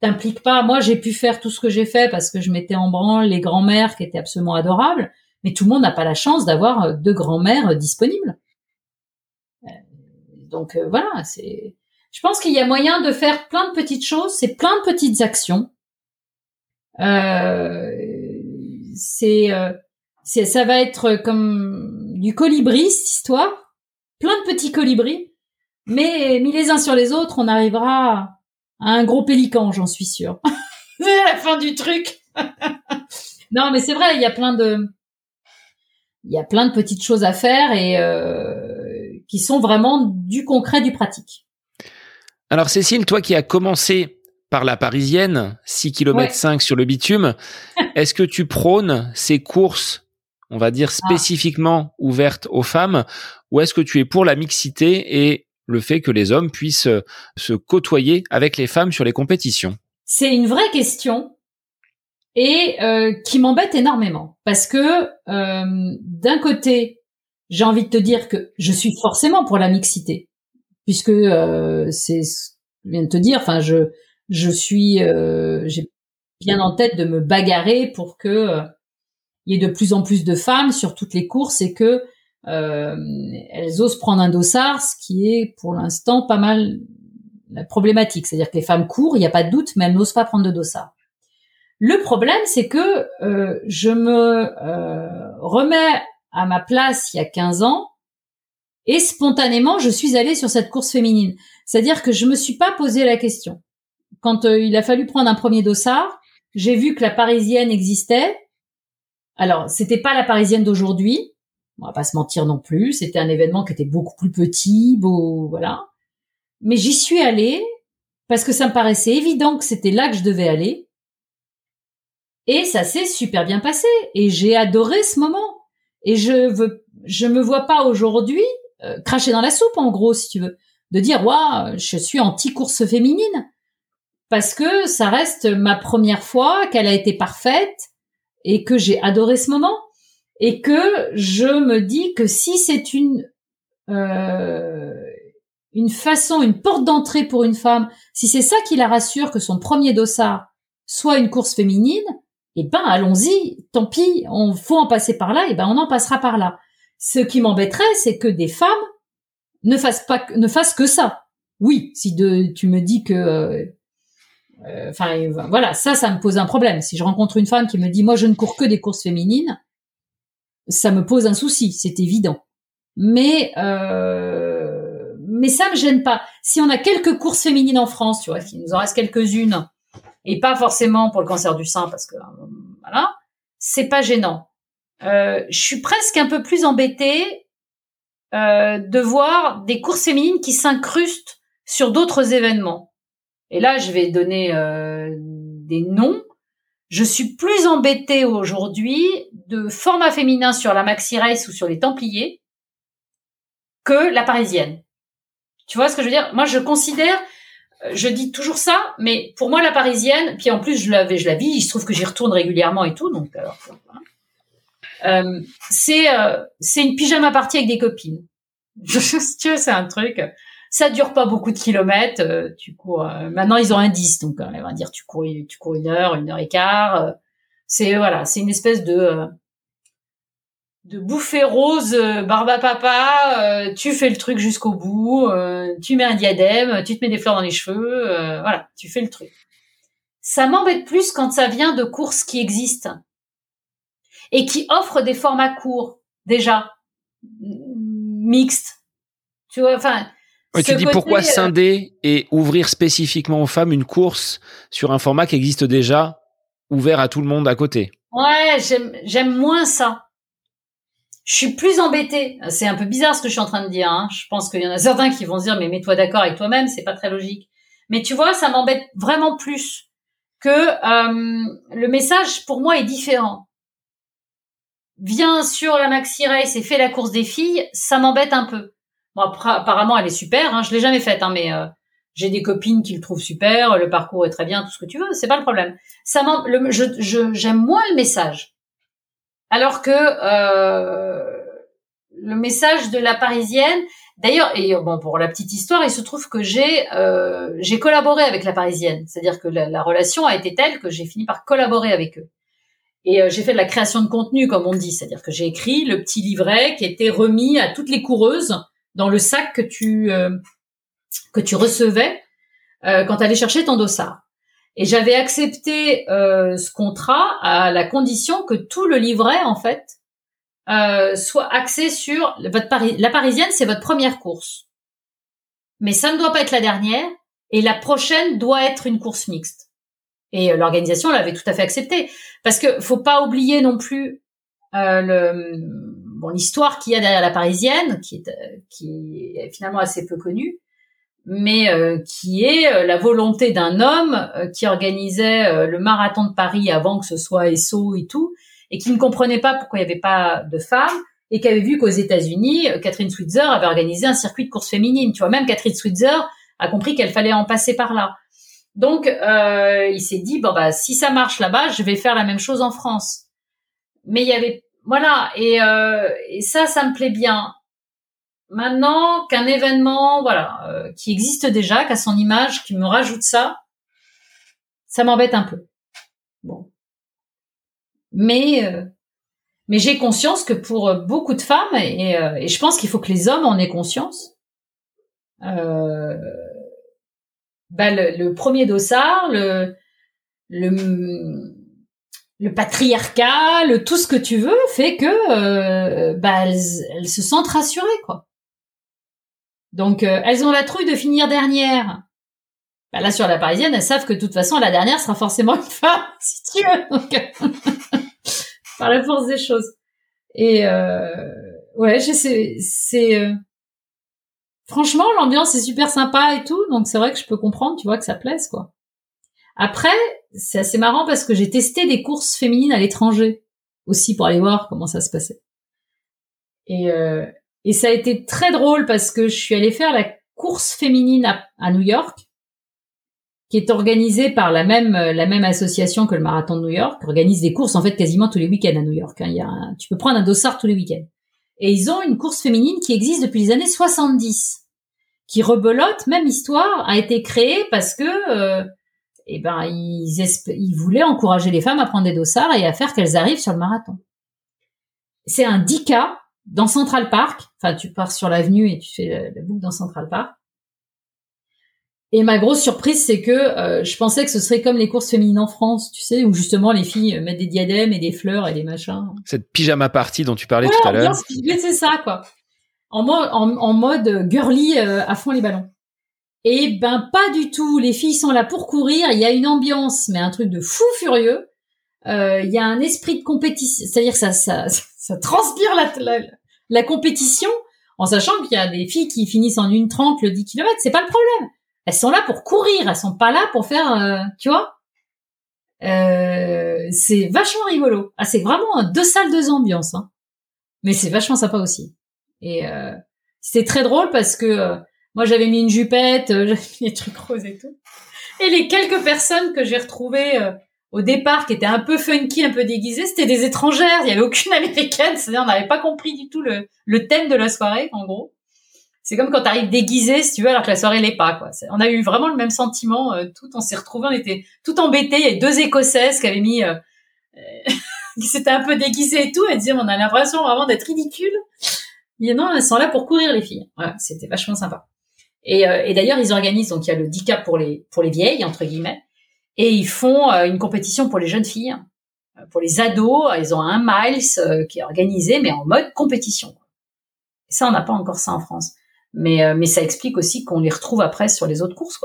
t'implique pas. Moi, j'ai pu faire tout ce que j'ai fait parce que je mettais en branle les grands-mères qui étaient absolument adorables, mais tout le monde n'a pas la chance d'avoir euh, deux grands-mères euh, disponibles. Donc voilà, c'est. Je pense qu'il y a moyen de faire plein de petites choses, c'est plein de petites actions. Euh, c'est, euh, c'est, ça va être comme du colibri cette histoire, plein de petits colibris, mais mis les uns sur les autres, on arrivera à un gros pélican, j'en suis sûre. c'est la fin du truc. non, mais c'est vrai, il y a plein de, il y a plein de petites choses à faire et euh, qui sont vraiment du concret, du pratique. Alors Cécile, toi qui as commencé par la parisienne, 6 km Ouais. 5 sur le bitume, est-ce que tu prônes ces courses, on va dire spécifiquement ouvertes aux femmes, ou est-ce que tu es pour la mixité et le fait que les hommes puissent euh, se côtoyer avec les femmes sur les compétitions? C'est une vraie question et euh, qui m'embête énormément parce que euh, d'un côté, j'ai envie de te dire que je suis forcément pour la mixité puisque euh, c'est ce que je viens de te dire. Enfin, je je suis euh, j'ai bien en tête de me bagarrer pour que euh, y ait de plus en plus de femmes sur toutes les courses et que euh, elles osent prendre un dossard, ce qui est pour l'instant pas mal la problématique. C'est-à-dire que les femmes courent, il n'y a pas de doute, mais elles n'osent pas prendre de dossard. Le problème, c'est que euh, je me euh, remets à ma place il y a 15 ans et spontanément, je suis allée sur cette course féminine. C'est-à-dire que je me suis pas posé la question. Quand euh, il a fallu prendre un premier dossard, j'ai vu que la parisienne existait. Alors, c'était pas la parisienne d'aujourd'hui. On va pas se mentir non plus. C'était un événement qui était beaucoup plus petit, beau, voilà. Mais j'y suis allée parce que ça me paraissait évident que c'était là que je devais aller. Et ça s'est super bien passé. Et j'ai adoré ce moment. Et je veux, je me vois pas aujourd'hui euh, cracher dans la soupe, en gros, si tu veux, de dire waouh, je suis anti course féminine parce que ça reste ma première fois qu'elle a été parfaite et que j'ai adoré ce moment et que je me dis que si c'est une euh, une façon, une porte d'entrée pour une femme, si c'est ça qui la rassure que son premier dossard soit une course féminine, eh ben allons-y, tant pis, on faut en passer par là, et ben on en passera par là. Ce qui m'embêterait, c'est que des femmes ne fassent pas, ne fassent que ça. Oui, si de, tu me dis que, euh, enfin euh, voilà, ça, ça me pose un problème. Si je rencontre une femme qui me dit, moi, je ne cours que des courses féminines, ça me pose un souci, c'est évident. Mais euh, mais ça me gêne pas. Si on a quelques courses féminines en France, tu vois, s'il nous en reste quelques-unes, et pas forcément pour le cancer du sein parce que voilà, c'est pas gênant. Euh, je suis presque un peu plus embêtée euh, de voir des courses féminines qui s'incrustent sur d'autres événements. Et là, je vais donner euh, des noms. Je suis plus embêtée aujourd'hui de format féminin sur la Maxi Race ou sur les Templiers que la parisienne. Tu vois ce que je veux dire? Moi, je considère, euh, je dis toujours ça, mais pour moi, la parisienne, puis en plus, je la, je la vis, il se trouve que j'y retourne régulièrement et tout, donc euh, c'est euh, c'est une pyjama partie avec des copines. tu vois, c'est un truc. Ça dure pas beaucoup de kilomètres. Euh, tu cours. Euh, maintenant, ils ont un 10, donc on va dire tu cours, tu cours une heure, une heure et quart. c'est voilà, c'est une espèce de de bouffer rose, barba papa. tu fais le truc jusqu'au bout. tu mets un diadème, tu te mets des fleurs dans les cheveux. voilà, tu fais le truc. Ça m'embête plus quand ça vient de courses qui existent et qui offrent des formats courts déjà mixtes. Tu vois, enfin. Tu dis pourquoi euh, scinder et ouvrir spécifiquement aux femmes une course sur un format qui existe déjà, ouvert à tout le monde à côté? Ouais, j'aime moins ça. Je suis plus embêtée. C'est un peu bizarre ce que je suis en train de dire. Hein. Je pense qu'il y en a certains qui vont se dire mais mets-toi d'accord avec toi-même, c'est pas très logique. Mais tu vois, ça m'embête vraiment plus que euh, le message pour moi est différent viens sur la maxi race et fais la course des filles, ça m'embête un peu. Bon, apparemment, elle est super. Hein, je l'ai jamais faite, hein, mais euh, j'ai des copines qui le trouvent super. Le parcours est très bien, tout ce que tu veux. C'est pas le problème. Ça le, je, j'aime moins le message. Alors que euh, le message de la Parisienne. D'ailleurs, et bon pour la petite histoire, il se trouve que j'ai euh, j'ai collaboré avec la Parisienne. C'est-à-dire que la relation a été telle que j'ai fini par collaborer avec eux. Et euh, j'ai fait de la création de contenu, comme on dit, c'est-à-dire que j'ai écrit le petit livret qui était remis à toutes les coureuses dans le sac que tu euh, que tu recevais euh, quand tu allais chercher ton dossard. Et j'avais accepté ce contrat à la condition que tout le livret, en fait, soit axé sur votre la parisienne, c'est votre première course, mais ça ne doit pas être la dernière, et la prochaine doit être une course mixte. Et euh, l'organisation l'avait tout à fait accepté. Parce que faut pas oublier non plus euh, le, bon, l'histoire qu'il y a derrière la Parisienne, qui est, euh, qui est finalement assez peu connue, mais euh, qui est la volonté d'un homme qui organisait le marathon de Paris avant que ce soit ESSO et tout, et qui ne comprenait pas pourquoi il n'y avait pas de femmes, et qui avait vu qu'aux États-Unis, Catherine Switzer avait organisé un circuit de course féminine. Tu vois, même Catherine Switzer a compris qu'elle fallait en passer par là. Donc, euh, il s'est dit bon bah si ça marche là-bas, je vais faire la même chose en France. Mais il y avait voilà et, euh, et ça, ça me plaît bien. Maintenant qu'un événement voilà euh, qui existe déjà, qui a son image, qui me rajoute ça, ça m'embête un peu. Bon, mais euh, mais j'ai conscience que pour beaucoup de femmes et, euh, et je pense qu'il faut que les hommes en aient conscience. Bah, le, premier dossard, le, le, le patriarcat, le tout ce que tu veux, fait que euh, bah, elles, se sentent rassurées, quoi. Donc, euh, elles ont la trouille de finir dernière. Bah, là, sur la parisienne, elles savent que de toute façon, la dernière sera forcément une femme, si tu veux. Donc, par la force des choses. Et euh, ouais, c'est c'est franchement, l'ambiance est super sympa et tout, donc c'est vrai que je peux comprendre, tu vois, que ça plaise, quoi. Après, c'est assez marrant parce que j'ai testé des courses féminines à l'étranger aussi pour aller voir comment ça se passait. Et, euh, et ça a été très drôle parce que je suis allée faire la course féminine à, New York, qui est organisée par la même association que le marathon de New York, qui organise des courses en fait quasiment tous les week-ends à New York. Hein. Tu peux prendre un dossard tous les week-ends. Et ils ont une course féminine qui existe depuis les années 70 qui rebelote, même histoire, a été créée parce que euh, eh ben ils, ils voulaient encourager les femmes à prendre des dossards et à faire qu'elles arrivent sur le marathon. C'est un 10K dans Central Park. Enfin, tu pars sur l'avenue et tu fais la, boucle dans Central Park. Et ma grosse surprise, c'est que euh, je pensais que ce serait comme les courses féminines en France, tu sais, où justement les filles mettent des diadèmes et des fleurs et des machins. Cette pyjama party dont tu parlais tout à l'heure. C'est ça, quoi en mode, en, mode girly euh, à fond les ballons. Et ben pas du tout. Les filles sont là pour courir. Il y a une ambiance, mais un truc de fou furieux. Euh, il y a un esprit de compétition, c'est-à-dire ça, ça, ça transpire la, la, compétition, en sachant qu'il y a des filles qui finissent en une trente le 10 km. C'est pas le problème. Elles sont là pour courir. Elles sont pas là pour faire, euh, tu vois? Euh, c'est vachement rigolo. Ah, c'est vraiment deux salles, deux ambiances. Hein. Mais c'est vachement sympa aussi. Et euh, c'était très drôle parce que euh, moi j'avais mis une jupette, euh, j'avais mis des trucs roses et tout. Et les quelques personnes que j'ai retrouvées euh, au départ qui étaient un peu funky, un peu déguisées, c'était des étrangères. Il y avait aucune américaine. C'est-à-dire on n'avait pas compris du tout le, le thème de la soirée, en gros. C'est comme quand t'arrives déguisé, si tu veux, alors que la soirée l'est pas. Quoi. On a eu vraiment le même sentiment. tout, on s'est retrouvés, on était tout embêtés. Il y avait deux écossaises qui avaient mis, euh, qui s'étaient un peu déguisées et tout. Elles disaient, on a l'impression vraiment d'être ridicule. Mais non, elles sont là pour courir les filles. Voilà, c'était vachement sympa. Et, euh, et d'ailleurs, ils organisent donc il y a le 10 cap pour les pour les vieilles entre guillemets, et ils font euh, une compétition pour les jeunes filles, euh, pour les ados. Ils ont un miles qui est organisé, mais en mode compétition. Ça, on n'a pas encore ça en France. Mais mais ça explique aussi qu'on les retrouve après sur les autres courses.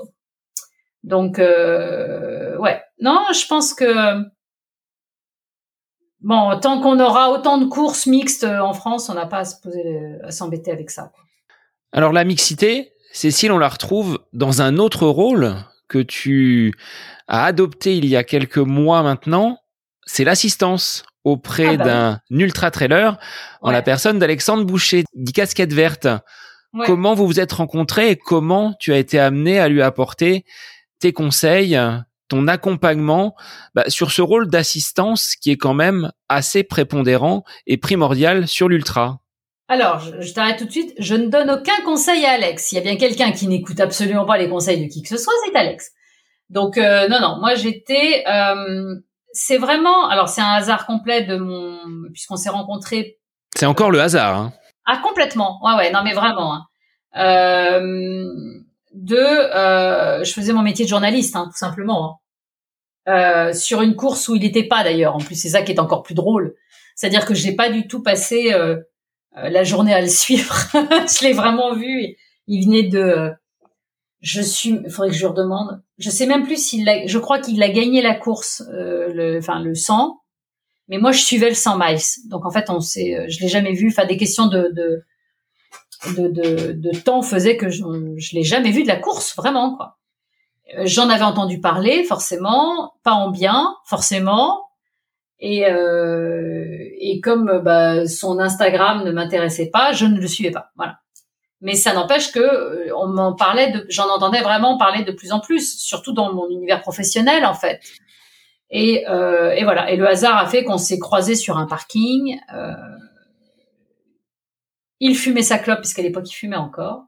Donc ouais, non, je pense que bon, tant qu'on aura autant de courses mixtes en France, on n'a pas à s'embêter avec ça. Alors la mixité, Cécile, on la retrouve dans un autre rôle que tu as adopté il y a quelques mois maintenant, c'est l'assistance auprès ah bah d'un ultra trailer en la personne d'Alexandre Boucher, dit casquette verte. Comment vous vous êtes rencontrés et comment tu as été amené à lui apporter tes conseils, ton accompagnement bah, sur ce rôle d'assistance qui est quand même assez prépondérant et primordial sur l'ultra? Alors, je, t'arrête tout de suite. Je ne donne aucun conseil à Alex. S'il y a bien quelqu'un qui n'écoute absolument pas les conseils de qui que ce soit, c'est Alex. Donc, euh, non, non. Moi, j'étais. Euh, c'est vraiment. Alors, c'est un hasard complet de mon. Puisqu'on s'est rencontrés. C'est encore le hasard. Hein. Ah, complètement. Ouais, ouais. Non, mais vraiment. Hein. Euh, de. Euh, je faisais mon métier de journaliste, hein, tout simplement. Hein. sur une course où il n'était pas d'ailleurs. En plus, c'est ça qui est encore plus drôle. C'est-à-dire que j'ai pas du tout passé euh, la journée à le suivre. je l'ai vraiment vu. Il venait de, je suis, il faudrait que je lui redemande. Je sais même plus s'il a, je crois qu'il a gagné la course, euh, le, enfin le 100. Mais moi, je suivais le 100 miles. Donc en fait, on sait, euh, je l'ai jamais vu. Enfin, des questions de de, de, de, de temps faisaient que je, je l'ai jamais vu de la course, vraiment quoi. J'en avais entendu parler, forcément, pas en bien, forcément. Et, euh, et comme bah, son Instagram ne m'intéressait pas, je ne le suivais pas. Voilà. Mais ça n'empêche que euh, on m'en parlait, j'en entendais vraiment parler de plus en plus, surtout dans mon univers professionnel en fait. Et, euh, et voilà. Et le hasard a fait qu'on s'est croisés sur un parking. Euh, il fumait sa clope puisqu'à l'époque il fumait encore.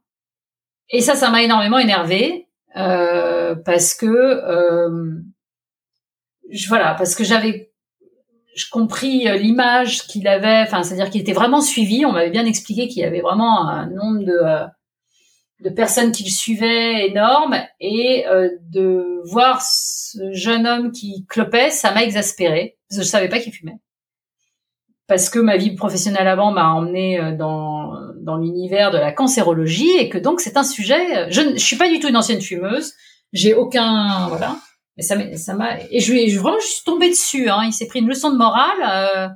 Et ça, ça m'a énormément énervé euh, parce que euh, je, voilà, parce que j'avais je compris euh, l'image qu'il avait, enfin, c'est-à-dire qu'il était vraiment suivi. On m'avait bien expliqué qu'il y avait vraiment un nombre de, euh, de personnes qui le suivaient énorme et euh, de voir ce jeune homme qui clopait, ça m'a exaspéré parce que je savais pas qu'il fumait. Parce que ma vie professionnelle avant m'a emmené dans, dans l'univers de la cancérologie et que donc c'est un sujet. Je ne suis pas du tout une ancienne fumeuse. J'ai aucun voilà. Mais ça m'a, ça m'a, et je lui, vraiment, je suis tombée dessus. Hein. Il s'est pris une leçon de morale euh,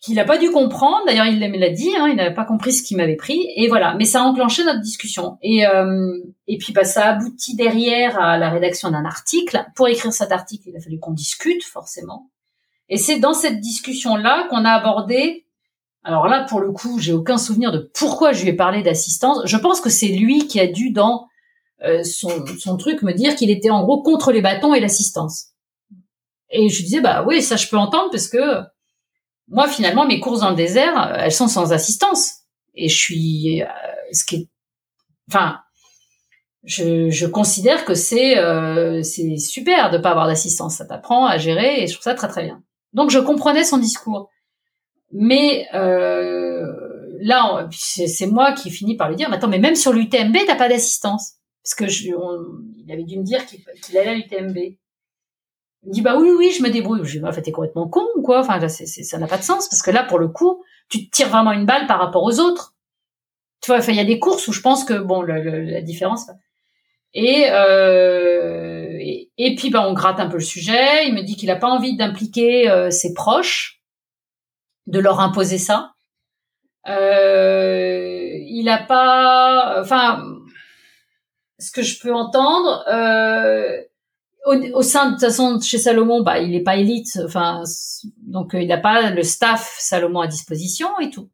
qu'il n'a pas dû comprendre. D'ailleurs, il l'a dit. Hein, il n'avait pas compris ce qu'il m'avait pris. Et voilà. Mais ça a enclenché notre discussion. Et euh, et puis, bah, ça aboutit derrière à la rédaction d'un article. Pour écrire cet article, il a fallu qu'on discute forcément. Et c'est dans cette discussion-là qu'on a abordé. Alors là, pour le coup, j'ai aucun souvenir de pourquoi je lui ai parlé d'assistance. Je pense que c'est lui qui a dû dans euh, son, son truc me dire qu'il était en gros contre les bâtons et l'assistance. Et je disais bah oui ça je peux entendre parce que moi finalement mes courses dans le désert euh, elles sont sans assistance. Et je suis euh, ce qui est enfin je, je considère que c'est c'est super de pas avoir d'assistance. Ça t'apprend à gérer et je trouve ça très très bien. Donc je comprenais son discours. Mais là c'est moi qui finis par lui dire mais attends mais même sur l'UTMB t'as pas d'assistance parce que je, il avait dû me dire qu'il allait à l'UTMB. Il me dit bah oui oui je me débrouille. Je dis bah t'es complètement con ou quoi? Enfin ça n'a pas de sens parce que là pour le coup tu te tires vraiment une balle par rapport aux autres. tu vois, enfin, il y a des courses où je pense que bon, la différence. Et, euh, et, puis bah on gratte un peu le sujet. Il me dit qu'il a pas envie d'impliquer euh, ses proches, de leur imposer ça. Euh, il a pas, enfin, ce que je peux entendre. Euh, au, sein de toute façon chez Salomon, bah il est pas élite, enfin donc il n'a pas le staff Salomon à disposition et tout.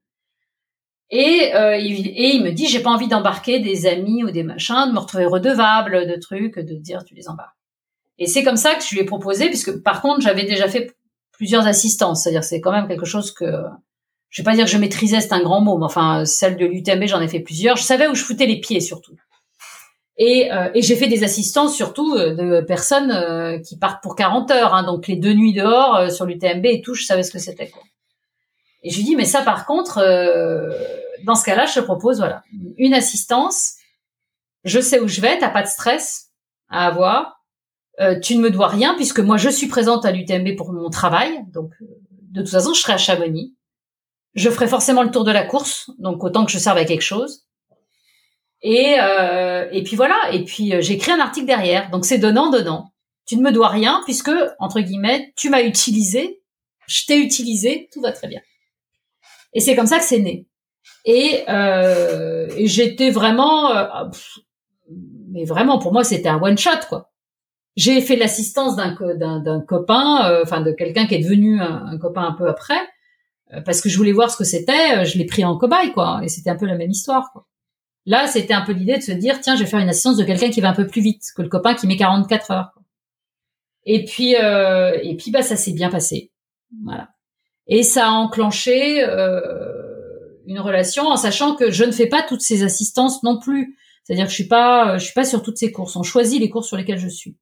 Et, euh, il, et il me dit, j'ai pas envie d'embarquer des amis ou des machins, de me retrouver redevable de trucs, de dire tu les embarques. Et c'est comme ça que je lui ai proposé, puisque par contre j'avais déjà fait plusieurs assistances, c'est-à-dire c'est quand même quelque chose que je vais pas dire que je maîtrisais, c'est un grand mot, mais enfin celle de l'UTMB j'en ai fait plusieurs. Je savais où je foutais les pieds surtout. Et, euh, et j'ai fait des assistances surtout euh, de personnes euh, qui partent pour 40 heures, hein, donc les deux nuits dehors sur l'UTMB et tout, je savais ce que c'était. Et je lui dis, mais ça, par contre, euh, dans ce cas-là, je te propose, voilà, une assistance. Je sais où je vais, t'as pas de stress à avoir. Euh, tu ne me dois rien puisque moi, je suis présente à l'UTMB pour mon travail. Donc, euh, de toute façon, je serai à Chamonix. Je ferai forcément le tour de la course, donc autant que je serve à quelque chose. Et, euh, et puis voilà. Et puis j'écris un article derrière. Donc c'est donnant donnant. Tu ne me dois rien puisque entre guillemets, tu m'as utilisé, je t'ai utilisé, tout va très bien. Et c'est comme ça que c'est né. Et, euh, j'étais vraiment, euh, mais vraiment pour moi c'était un one shot quoi. J'ai fait l'assistance d'un d'un copain, euh, enfin de quelqu'un qui est devenu un, copain un peu après, euh, parce que je voulais voir ce que c'était. Je l'ai pris en cobaye quoi, et c'était un peu la même histoire quoi. Là c'était un peu l'idée de se dire tiens je vais faire une assistance de quelqu'un qui va un peu plus vite que le copain qui met 44 heures. Et puis et puis bah ça s'est bien passé. Voilà. Et ça a enclenché euh, une relation en sachant que je ne fais pas toutes ces assistances non plus. C'est-à-dire que je suis pas, je suis pas sur toutes ces courses. On choisit les courses sur lesquelles je suis.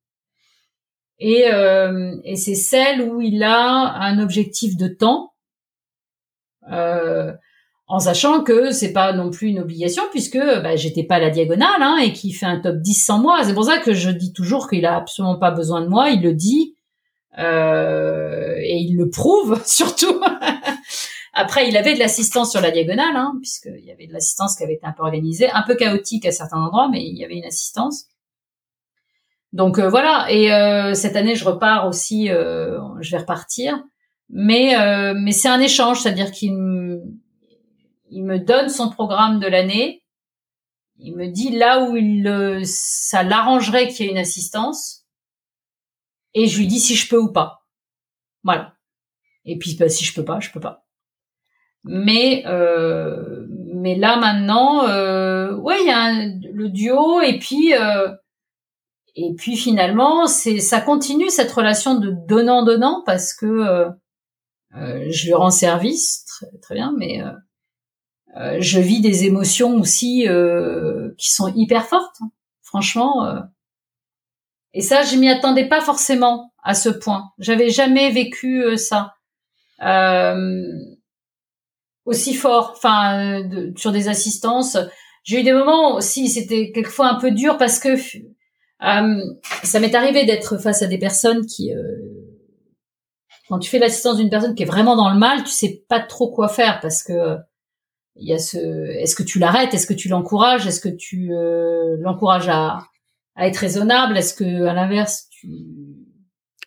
Et, euh, et c'est celle où il a un objectif de temps, euh, en sachant que c'est pas non plus une obligation puisque bah, j'étais pas à la diagonale hein, et qu'il fait un top 10 sans moi. C'est pour ça que je dis toujours qu'il a absolument pas besoin de moi. Il le dit. Euh, et il le prouve surtout. Après, il avait de l'assistance sur la diagonale, hein, puisqu'il y avait de l'assistance qui avait été un peu organisée, un peu chaotique à certains endroits, mais il y avait une assistance. Donc euh, voilà. Et euh, cette année, je repars aussi. Je vais repartir, mais mais c'est un échange, c'est-à-dire qu'il il me donne son programme de l'année. Il me dit là où il ça l'arrangerait qu'il y ait une assistance et je lui dis si je peux ou pas. Voilà. Et puis bah, si je peux pas, je peux pas. Mais euh, mais là maintenant, euh, ouais, il y a le duo et puis euh, et puis finalement, c'est ça continue cette relation de donnant donnant parce que euh, euh, je lui rends service très, très bien, mais euh, je vis des émotions aussi qui sont hyper fortes. Franchement, et ça, je m'y attendais pas forcément à ce point. J'avais jamais vécu euh, ça euh, aussi fort. Enfin, sur des assistances, j'ai eu des moments aussi. C'était quelquefois un peu dur parce que euh, ça m'est arrivé d'être face à des personnes qui, euh, quand tu fais l'assistance d'une personne qui est vraiment dans le mal, tu sais pas trop quoi faire parce que il y a ce. Est-ce que tu l'arrêtes? Est-ce que tu l'encourages? Est-ce que tu l'encourages à à être raisonnable? Est-ce que, à l'inverse, tu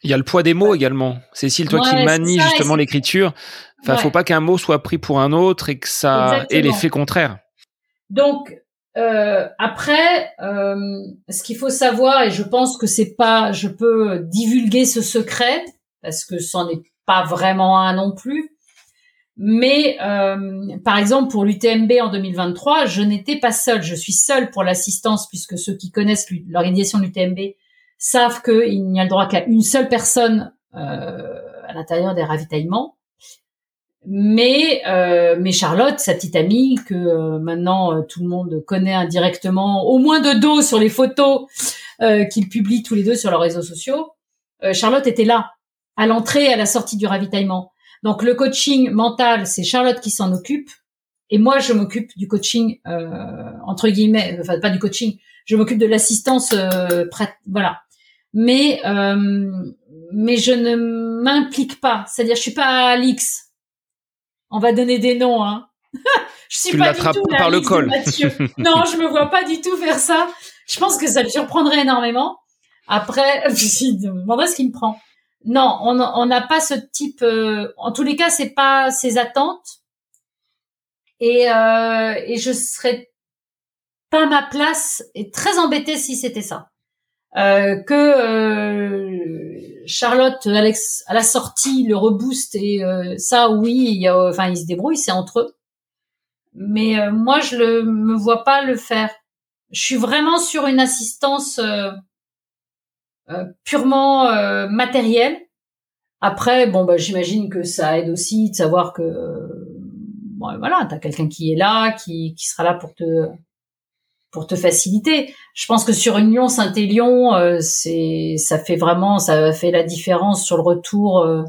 il y a le poids des mots également. Cécile, toi qui manies justement l'écriture, enfin, faut pas qu'un mot soit pris pour un autre et que ça ait l'effet contraire. Donc euh, après, euh, ce qu'il faut savoir, et je pense que c'est pas, je peux divulguer ce secret parce que c'en est pas vraiment un non plus. Mais euh, par exemple, pour l'UTMB en 2023, je n'étais pas seule. Je suis seule pour l'assistance, puisque ceux qui connaissent l'organisation de l'UTMB savent qu'il n'y a le droit qu'à une seule personne euh, à l'intérieur des ravitaillements. Mais, euh, mais Charlotte, sa petite amie, que euh, maintenant euh, tout le monde connaît indirectement, au moins de dos sur les photos euh, qu'ils publient tous les deux sur leurs réseaux sociaux, Charlotte était là, à l'entrée et à la sortie du ravitaillement. Donc le coaching mental, c'est Charlotte qui s'en occupe. Et moi, je m'occupe du coaching, euh, entre guillemets, enfin pas du coaching, je m'occupe de l'assistance euh, voilà. Mais euh, mais je ne m'implique pas, c'est-à-dire je suis pas Alix. On va donner des noms, hein. Je suis pas du tout par le col. non, je me vois pas du tout faire ça. Je pense que ça le surprendrait énormément. Après, je me demanderais ce qu'il me prend. Non, on n'a pas ce type. Euh, en tous les cas, c'est pas ses attentes. Et, euh, et je serais pas à ma place et très embêtée si c'était ça. Euh, que euh, Charlotte, Alex, à la sortie, le reboost et euh, ça, oui, il y a, enfin, ils se débrouillent, c'est entre eux. Mais euh, moi, je le me vois pas le faire. Je suis vraiment sur une assistance purement matérielle. Après, bon, bah, j'imagine que ça aide aussi de savoir que, bon, voilà, t'as quelqu'un qui est là, qui, qui sera là pour te pour te faciliter. Je pense que sur une Lyon Saint-Élion, euh, c'est ça fait vraiment ça fait la différence sur le retour euh,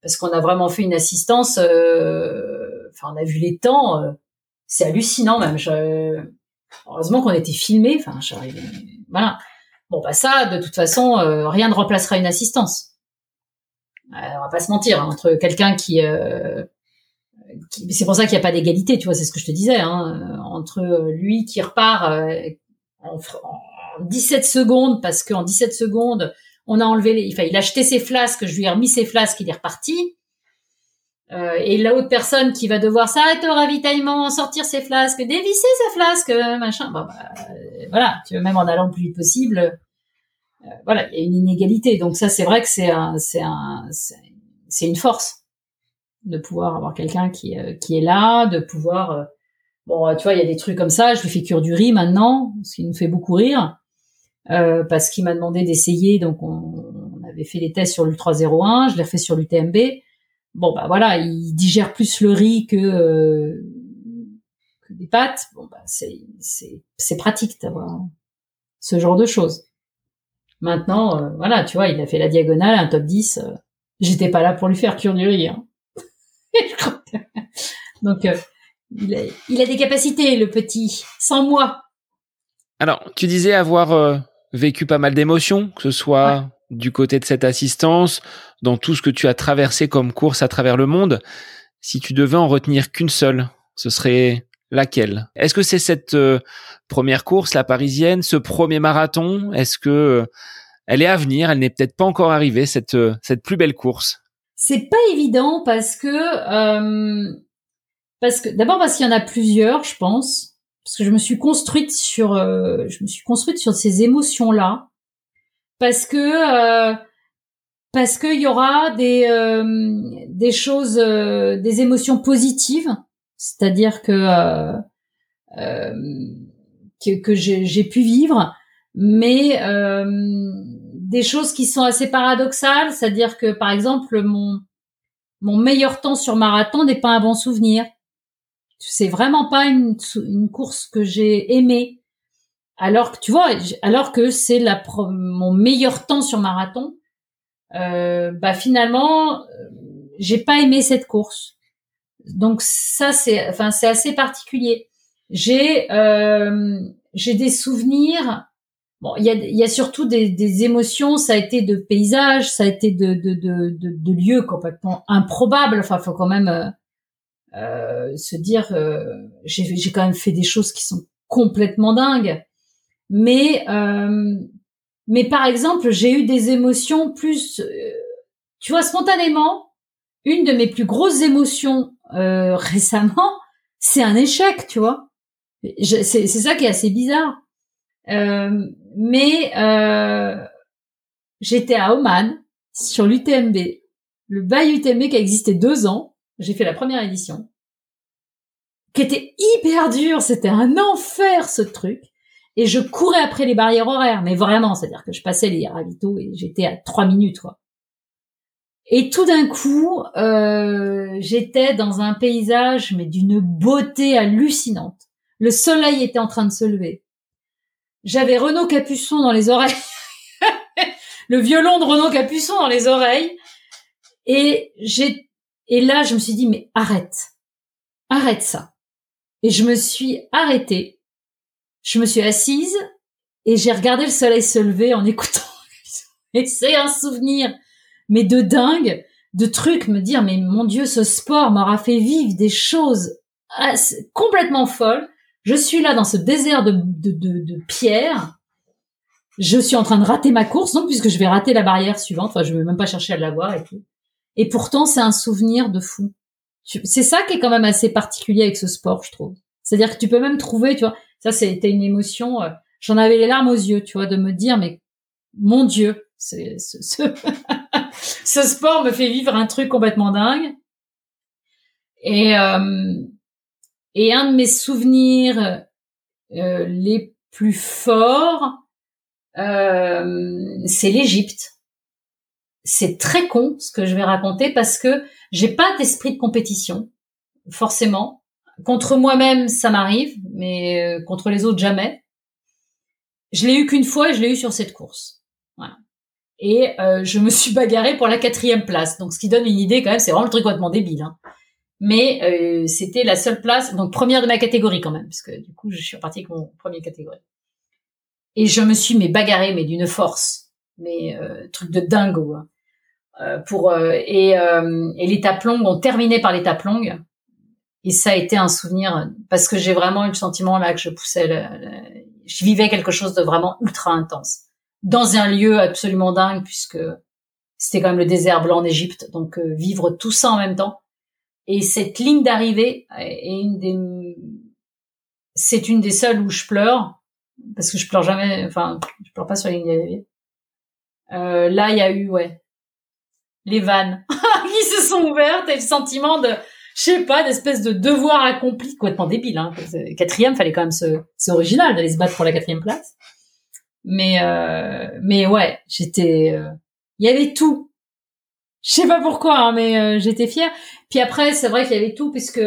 parce qu'on a vraiment fait une assistance. Euh, enfin, on a vu les temps, c'est hallucinant même. Je, heureusement qu'on était filmé. Enfin, voilà. Bon bah ça, de toute façon, rien ne remplacera une assistance. on va pas se mentir hein, entre quelqu'un qui c'est pour ça qu'il n'y a pas d'égalité, tu vois, c'est ce que je te disais, hein, entre lui qui repart euh, en, 17 secondes, parce qu'en 17 secondes, on a enlevé il a acheté ses flasques, je lui ai remis ses flasques, il est reparti. Euh, et l'autre personne qui va devoir s'arrêter au ravitaillement, sortir ses flasques, dévisser ses flasques, euh, machin. Bah, voilà, tu veux même en allant le plus vite possible. voilà, il y a une inégalité. Donc ça, c'est vrai que c'est un, c'est un, c'est une force de pouvoir avoir quelqu'un qui, euh, qui est là, de pouvoir euh, bon tu vois il y a des trucs comme ça, je lui fais cure du riz maintenant, ce qui nous fait beaucoup rire euh, parce qu'il m'a demandé d'essayer donc on, avait fait les tests sur l'Ultra 01, je l'ai refait sur l'UTMB. Bon bah voilà, il digère plus le riz que, que des pâtes. Bon bah c'est c'est c'est pratique d'avoir ce genre de choses. Maintenant voilà, tu vois, il a fait la diagonale, un top 10. J'étais pas là pour lui faire cure du riz. Hein. Donc, euh, il, a, des capacités, le petit, sans moi. Alors, tu disais avoir euh, vécu pas mal d'émotions, que ce soit du côté de cette assistance, dans tout ce que tu as traversé comme course à travers le monde. Si tu devais en retenir qu'une seule, ce serait laquelle? Est-ce que c'est cette euh, première course, la parisienne, ce premier marathon? Est-ce que elle est à venir? Elle n'est peut-être pas encore arrivée cette cette plus belle course? C'est pas évident parce que euh, parce que d'abord parce qu'il y en a plusieurs, je pense, parce que je me suis construite sur euh, je me suis construite sur ces émotions là parce que euh, parce qu'il y aura des des choses des émotions positives, c'est-à-dire que que, que j'ai pu vivre, mais des choses qui sont assez paradoxales, c'est-à-dire que par exemple mon mon meilleur temps sur marathon n'est pas un bon souvenir. C'est vraiment pas une, une course que j'ai aimée. Alors que tu vois, alors que c'est la mon meilleur temps sur marathon, euh, bah finalement euh, j'ai pas aimé cette course. Donc ça c'est enfin c'est assez particulier. J'ai euh, j'ai des souvenirs Bon, il y a, y a surtout des, des, émotions. Ça a été de paysages, ça a été de, de, de, de, lieux complètement improbables. Enfin, faut quand même euh, euh se dire, euh, j'ai quand même fait des choses qui sont complètement dingues. Mais, euh, mais par exemple, j'ai eu des émotions plus, euh, tu vois, spontanément. Une de mes plus grosses émotions récemment, c'est un échec, tu vois. C'est ça qui est assez bizarre. Euh, mais euh, j'étais à Oman sur l'UTMB, le bail UTMB qui a existé deux ans. J'ai fait la première édition, qui était hyper dur. C'était un enfer ce truc. Et je courais après les barrières horaires, mais vraiment, c'est-à-dire que je passais les ravitaux et j'étais à trois minutes, quoi. Et tout d'un coup, euh, j'étais dans un paysage, mais d'une beauté hallucinante. Le soleil était en train de se lever. J'avais Renaud Capuçon dans les oreilles. le violon de Renaud Capuçon dans les oreilles. Et j'ai, et là, je me suis dit, mais arrête. Arrête ça. Et je me suis arrêtée. Je me suis assise et j'ai regardé le soleil se lever en écoutant. Et c'est un souvenir, mais de dingue, de trucs, me dire, mais mon Dieu, ce sport m'aura fait vivre des choses complètement folle. Je suis là dans ce désert de, de, de, de pierres. Je suis en train de rater ma course, donc puisque je vais rater la barrière suivante. Enfin, je vais même pas chercher à la voir et tout. Et pourtant, c'est un souvenir de fou. C'est ça qui est quand même assez particulier avec ce sport, je trouve. C'est-à-dire que tu peux même trouver, tu vois, ça c'était une émotion. Euh, j'en avais les larmes aux yeux, tu vois, de me dire, mais mon Dieu, c'est ce, ce, sport me fait vivre un truc complètement dingue. Et euh, et un de mes souvenirs euh, les plus forts, euh, c'est l'Égypte. C'est très con ce que je vais raconter parce que j'ai pas d'esprit de compétition, forcément. Contre moi-même, ça m'arrive, mais euh, contre les autres, jamais. Je l'ai eu qu'une fois et je l'ai eu sur cette course. Voilà. Et euh, je me suis bagarrée pour la quatrième place. Donc, ce qui donne une idée quand même, c'est vraiment le truc complètement débile. Hein. Mais euh, c'était la seule place, donc première de ma catégorie quand même, parce que du coup, je suis repartie avec mon premier catégorie. Et je me suis mais bagarrée, mais d'une force, mais truc de dingo. Hein. Euh, pour et, et l'étape longue, on terminait par l'étape longue et ça a été un souvenir parce que j'ai vraiment eu le sentiment là que je poussais, le, je vivais quelque chose de vraiment ultra intense dans un lieu absolument dingue puisque c'était quand même le désert blanc en Égypte, donc euh, vivre tout ça en même temps. Et cette ligne d'arrivée est une des, c'est une des seules où je pleure parce que je pleure jamais, enfin je pleure pas sur la ligne d'arrivée. Euh, là, il y a eu ouais les vannes qui se sont ouvertes et le sentiment de je sais pas, d'espèce de devoir accompli complètement débile. Hein. Quatrième, fallait quand même se, c'est original d'aller se battre pour la quatrième place. Mais euh, mais ouais, j'étais, euh, il y avait tout. Je sais pas pourquoi, hein, mais euh, j'étais fière. Puis après, c'est vrai qu'il y avait tout puisque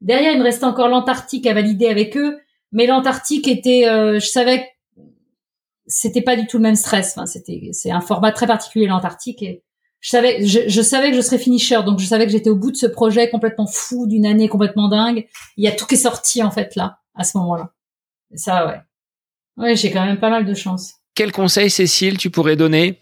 derrière il me restait encore l'Antarctique à valider avec eux, mais l'Antarctique était, je savais, c'était pas du tout le même stress. Enfin, c'était, c'est un format très particulier l'Antarctique et je savais, je, savais que je serais finisher, donc je savais que j'étais au bout de ce projet complètement fou, d'une année complètement dingue. Il y a tout qui est sorti en fait là, à ce moment-là. ça, ouais, ouais, j'ai quand même pas mal de chance. Quel conseil, Cécile, tu pourrais donner?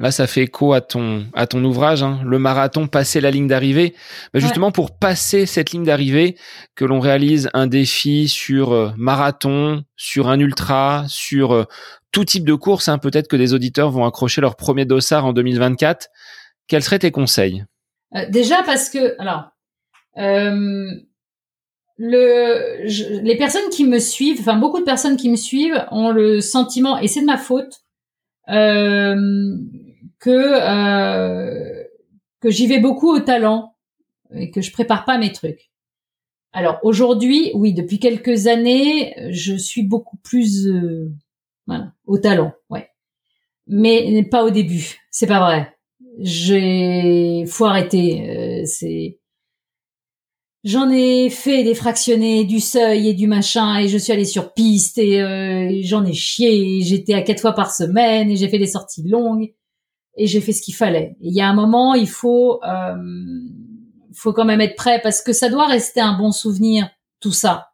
Là, ça fait écho à ton à ton ouvrage, hein, le marathon, passer la ligne d'arrivée. Bah, justement, pour passer cette ligne d'arrivée, que l'on réalise un défi sur euh, marathon, sur un ultra, sur euh, tout type de course. Hein, Peut-être que des auditeurs vont accrocher leur premier dossard en 2024. Quels seraient tes conseils? Euh, Déjà parce que, alors, euh, le, les personnes qui me suivent, enfin beaucoup de personnes qui me suivent ont le sentiment, et c'est de ma faute, euh, que euh, que j'y vais beaucoup au talent et que je prépare pas mes trucs. Alors aujourd'hui, oui, depuis quelques années, je suis beaucoup plus au talent, ouais. Mais pas au début, c'est pas vrai j'ai faut arrêter. Euh, c'est J'en ai fait des fractionnés, du seuil et du machin, et je suis allée sur piste et euh, j'en ai chié. J'étais à quatre fois par semaine et j'ai fait des sorties longues et j'ai fait ce qu'il fallait. Il y a un moment, il faut, euh, faut quand même être prêt parce que ça doit rester un bon souvenir, tout ça.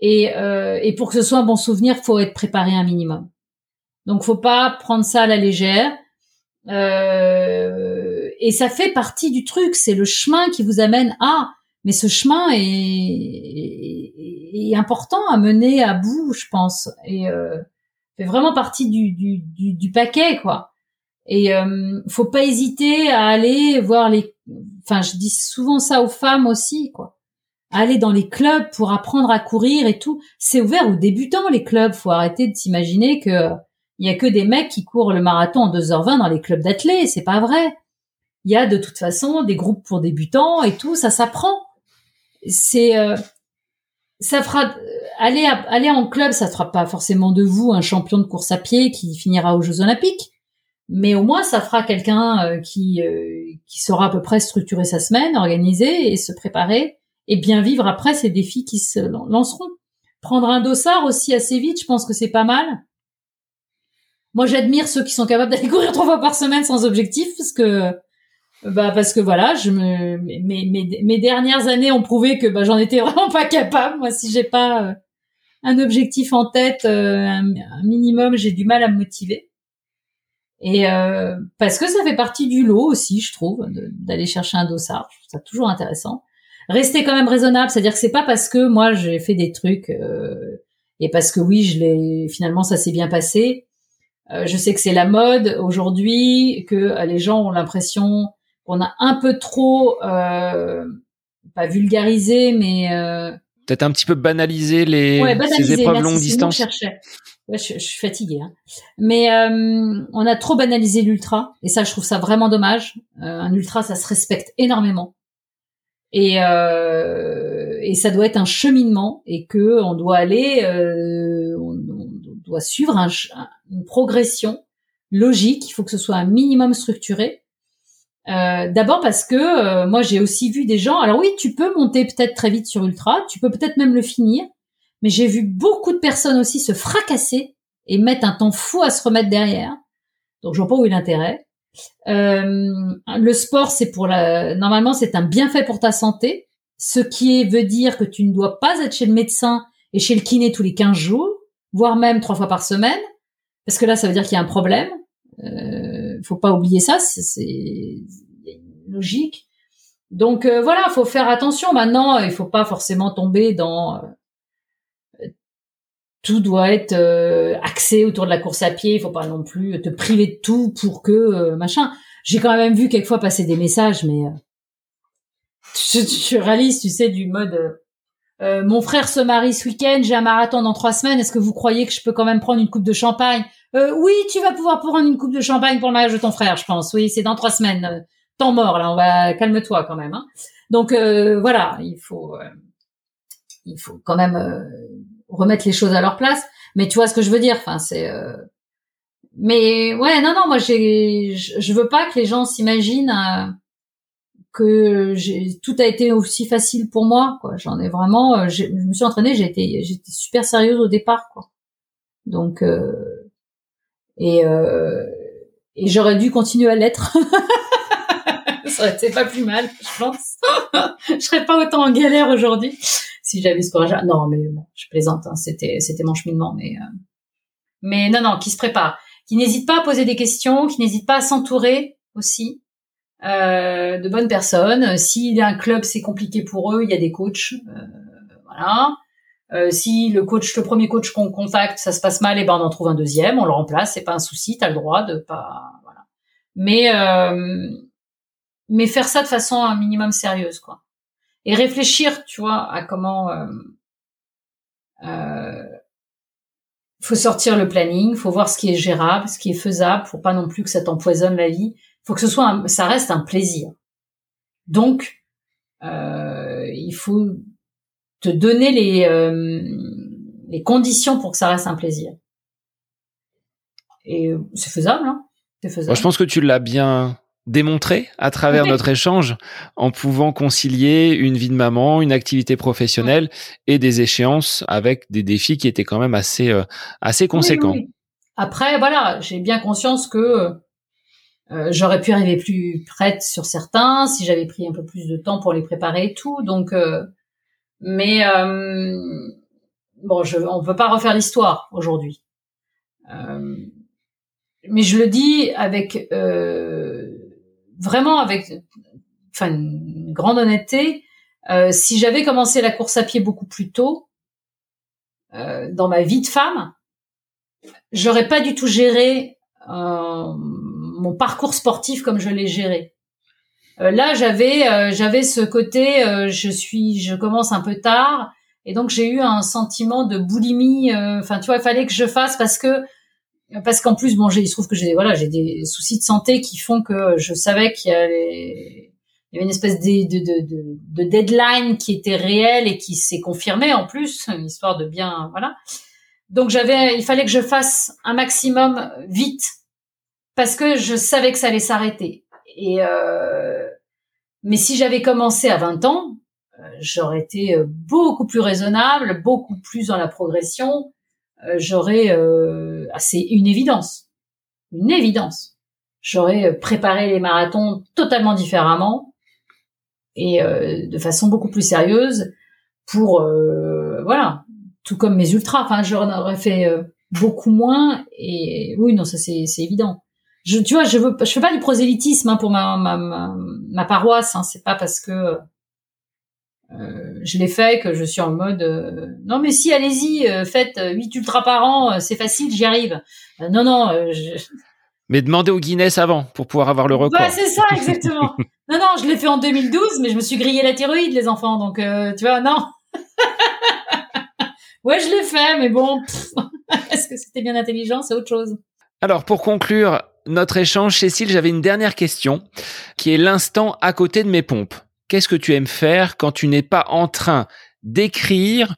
Et, euh, et pour que ce soit un bon souvenir, faut être préparé un minimum. Donc, faut pas prendre ça à la légère. Euh, et ça fait partie du truc, c'est le chemin qui vous amène à. Mais ce chemin est, est, important à mener à bout, je pense, et euh, fait vraiment partie du, du, du, du paquet, quoi. Et euh, faut pas hésiter à aller voir les. Enfin, je dis souvent ça aux femmes aussi, quoi. Aller dans les clubs pour apprendre à courir et tout. C'est ouvert aux débutants les clubs. Faut arrêter de s'imaginer que il y a que des mecs qui courent le marathon en 2h20 dans les clubs d'athlètes, c'est pas vrai. Il y a de toute façon des groupes pour débutants et tout, ça s'apprend. C'est euh, ça fera euh, aller aller en club, ça fera pas forcément de vous un champion de course à pied qui finira aux Jeux Olympiques, mais au moins ça fera quelqu'un euh, qui qui saura à peu près structurer sa semaine, organiser et se préparer et bien vivre après ces défis qui se lanceront. Prendre un dossard aussi assez vite, je pense que c'est pas mal moi, j'admire ceux qui sont capables d'aller courir trois fois par semaine sans objectif, parce que, bah, parce que voilà, je me, mes, mes, mes dernières années ont prouvé que bah, j'en étais vraiment pas capable. Moi, si j'ai pas euh, un objectif en tête, euh, un, minimum, j'ai du mal à me motiver. Et euh, parce que ça fait partie du lot aussi, je trouve, d'aller chercher un dossard. Je trouve ça toujours intéressant. rester quand même raisonnable, c'est-à-dire que c'est pas parce que moi j'ai fait des trucs euh, et parce que oui, je l'ai finalement ça s'est bien passé. Euh, je sais que c'est la mode aujourd'hui, que euh, les gens ont l'impression qu'on a un peu trop pas vulgarisé, mais peut-être un petit peu banalisé les ces épreuves longue distance. je, je, suis fatiguée, hein. mais on a trop banalisé l'ultra et ça, je trouve ça vraiment dommage. un ultra, ça se respecte énormément et euh, et ça doit être un cheminement et que on doit aller euh, on, doit suivre un, une progression logique. Il faut que ce soit un minimum structuré. Euh, d'abord parce que euh, moi j'ai aussi vu des gens. Alors oui tu peux monter peut-être très vite sur ultra. Tu peux peut-être même le finir. Mais j'ai vu beaucoup de personnes aussi se fracasser et mettre un temps fou à se remettre derrière. Donc je vois pas où est l'intérêt. Euh, le sport, c'est pour la. Normalement, c'est un bienfait pour ta santé, ce qui veut dire que tu ne dois pas être chez le médecin et chez le kiné tous les 15 jours, voire même trois fois par semaine, parce que là, ça veut dire qu'il y a un problème. Euh, faut pas oublier ça, c'est logique. Donc euh, voilà, faut faire attention. Maintenant, il faut pas forcément tomber dans tout doit être euh, axé autour de la course à pied. Il faut pas non plus te priver de tout pour que euh, machin. J'ai quand même vu quelquefois passer des messages, mais euh, je, réalise, tu sais, du mode. mon frère se marie ce week-end, j'ai un marathon dans trois semaines. Est-ce que vous croyez que je peux quand même prendre une coupe de champagne? Oui, tu vas pouvoir prendre une coupe de champagne pour le mariage de ton frère, je pense. Oui, c'est dans trois semaines. Temps mort là, on va calme-toi quand même. Hein. Donc voilà, il faut, il faut quand même remettre les choses à leur place. Mais tu vois ce que je veux dire Enfin, c'est. Euh... Mais ouais, non, non, moi, j'ai, je veux pas que les gens s'imaginent euh, que tout a été aussi facile pour moi. Quoi, j'en ai vraiment. Euh, je me suis entraînée, j'ai été, j'étais super sérieuse au départ, quoi. Donc euh, et et j'aurais dû continuer à l'être. ça aurait été pas plus mal, je pense. je serais pas autant en galère aujourd'hui si j'avais ce courage. Non, mais bon, je plaisante. Hein, c'était c'était mon cheminement, mais euh, mais non, non, qui se prépare, qui n'hésite pas à poser des questions, qui n'hésite pas à s'entourer aussi euh, de bonnes personnes. S'il y a un club, c'est compliqué pour eux, il y a des coachs, euh, voilà. Euh, si le coach, le premier coach qu'on contacte, ça se passe mal, et eh ben on en trouve un deuxième, on le remplace, c'est pas un souci, t'as le droit de pas, voilà. Mais euh, mais faire ça de façon un minimum sérieuse, quoi et réfléchir, tu vois, à comment euh, euh, faut sortir le planning, faut voir ce qui est gérable, ce qui est faisable, faut pas non plus que ça t'empoisonne la vie. Faut que ce soit, ça reste un plaisir. Donc, euh, il faut te donner les euh, les conditions pour que ça reste un plaisir. Et c'est faisable, hein C'est faisable. je pense que tu l'as bien démontrer à travers notre échange en pouvant concilier une vie de maman, une activité professionnelle et des échéances avec des défis qui étaient quand même assez euh, assez conséquents. Après voilà, j'ai bien conscience que euh, j'aurais pu arriver plus prête sur certains si j'avais pris un peu plus de temps pour les préparer et tout. Donc euh, mais bon, je, on peut pas refaire l'histoire aujourd'hui. mais je le dis avec vraiment avec enfin une grande honnêteté, euh, si j'avais commencé la course à pied beaucoup plus tôt euh, dans ma vie de femme, j'aurais pas du tout géré euh, mon parcours sportif comme je l'ai géré. Euh, là, j'avais euh, j'avais ce côté, euh, je suis, je commence un peu tard, et donc j'ai eu un sentiment de boulimie. Enfin, tu vois, il fallait que je fasse parce que parce qu'en plus bon j'ai il se trouve que j'ai voilà j'ai des soucis de santé qui font que je savais qu'il y avait il y avait une espèce de, de, de, de deadline qui était réelle et qui s'est confirmée en plus histoire de bien voilà donc j'avais il fallait que je fasse un maximum vite parce que je savais que ça allait s'arrêter et euh, mais si j'avais commencé à 20 ans euh, j'aurais été beaucoup plus raisonnable beaucoup plus dans la progression euh, j'aurais, euh, ah, c'est une évidence, une évidence. J'aurais euh, préparé les marathons totalement différemment et de façon beaucoup plus sérieuse pour, voilà, tout comme mes ultras. Enfin, j'en aurais fait beaucoup moins et oui, non, ça c'est évident. Je, tu vois, je veux, je fais pas du prosélytisme hein, pour ma, ma, ma, ma paroisse. Hein, c'est pas parce que euh, je l'ai fait, que je suis en mode euh, non mais si allez-y, euh, faites 8 ultras par an, c'est facile, j'y arrive. non non. Je... Mais demandez au Guinness avant pour pouvoir avoir le record. Ouais, c'est ça exactement. non non, je l'ai fait en 2012, mais je me suis grillé la thyroïde les enfants, donc tu vois non. ouais, je l'ai fait, mais bon, est-ce que c'était bien intelligent, c'est autre chose. Alors pour conclure notre échange, Cécile, j'avais une dernière question qui est l'instant à côté de mes pompes qu'est-ce que tu aimes faire quand tu n'es pas en train d'écrire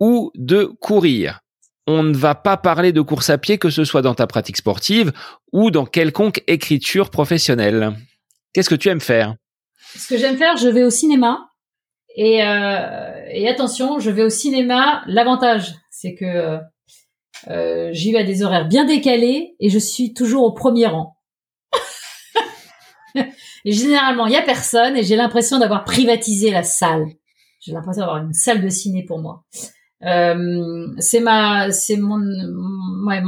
ou de courir? On ne va pas parler de course à pied que ce soit dans ta pratique sportive ou dans quelconque écriture professionnelle. Qu'est-ce que tu aimes faire? Ce que j'aime faire, je vais au cinéma. Et, euh, et attention, je vais au cinéma. L'avantage, c'est que euh, j'y vais à des horaires bien décalés et je suis toujours au premier rang. Généralement, il y a personne et j'ai l'impression d'avoir privatisé la salle. J'ai l'impression d'avoir une salle de ciné pour moi. Euh, c'est ma, c'est mon, ouais,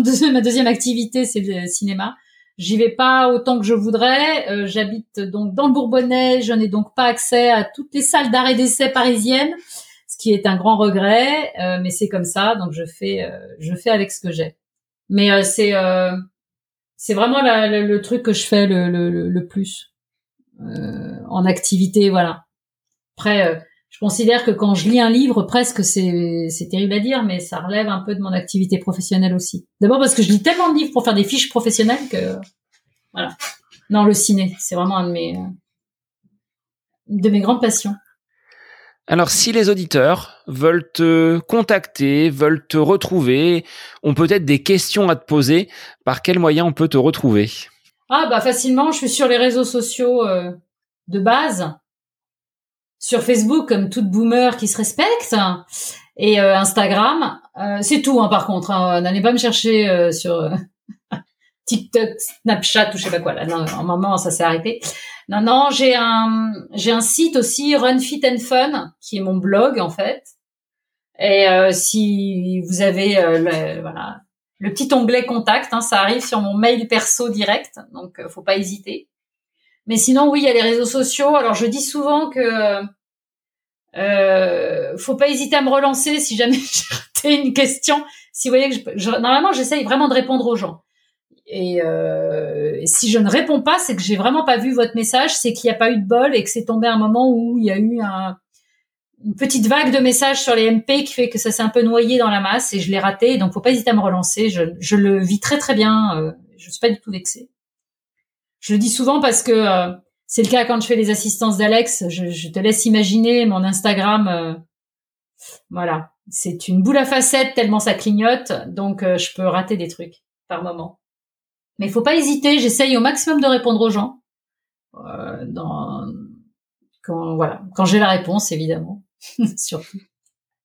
deuxième, ma deuxième activité, c'est le cinéma. J'y vais pas autant que je voudrais. Euh, J'habite donc dans le Bourbonnais. Je n'ai donc pas accès à toutes les salles d'arrêt d'essai parisiennes, qui est un grand regret. Euh, mais c'est comme ça, donc je fais, euh, je fais avec ce que j'ai. Mais euh, c'est c'est vraiment le truc que je fais le, plus en activité, voilà. Après, je considère que quand je lis un livre, presque c'est c'est terrible à dire, mais ça relève un peu de mon activité professionnelle aussi. D'abord parce que je lis tellement de livres pour faire des fiches professionnelles que voilà. Non, le ciné, c'est vraiment un de mes de mes grandes passions. Alors, si les auditeurs veulent te contacter, veulent te retrouver, ont peut-être des questions à te poser, par quel moyen on peut te retrouver? Ah bah facilement, je suis sur les réseaux sociaux euh, de base, sur Facebook comme toute boomer qui se respecte, et euh, Instagram. Euh, c'est tout, hein, par contre. Hein, N'allez pas me chercher sur TikTok, Snapchat ou je sais pas quoi. Là, non, en moment, ça s'est arrêté. Non, non, j'ai un, j'ai un site aussi, Run Fit and Fun, qui est mon blog en fait. Et euh, si vous avez euh, le, voilà, le petit onglet contact, hein, ça arrive sur mon mail perso direct, donc euh, faut pas hésiter. Mais sinon, oui, il y a les réseaux sociaux. Alors, je dis souvent que euh, faut pas hésiter à me relancer si jamais j'ai raté une question. Si vous voyez que je, normalement, j'essaye vraiment de répondre aux gens. Euh, et, si je ne réponds pas, c'est que j'ai vraiment pas vu votre message, c'est qu'il n'y a pas eu de bol et que c'est tombé un moment où il y a eu un, une petite vague de messages sur les MP qui fait que ça s'est un peu noyé dans la masse et je l'ai raté. Donc faut pas hésiter à me relancer. Je, je le vis très très bien. Euh, je suis pas du tout vexée. Je le dis souvent parce que euh, c'est le cas quand je fais les assistances d'Alex. Je, je, te laisse imaginer mon Instagram. Euh, voilà, c'est une boule à facettes tellement ça clignote. Donc je peux rater des trucs par moment. Mais il faut pas hésiter. J'essaye au maximum de répondre aux gens. Euh, dans, quand voilà, quand j'ai la réponse, évidemment, surtout.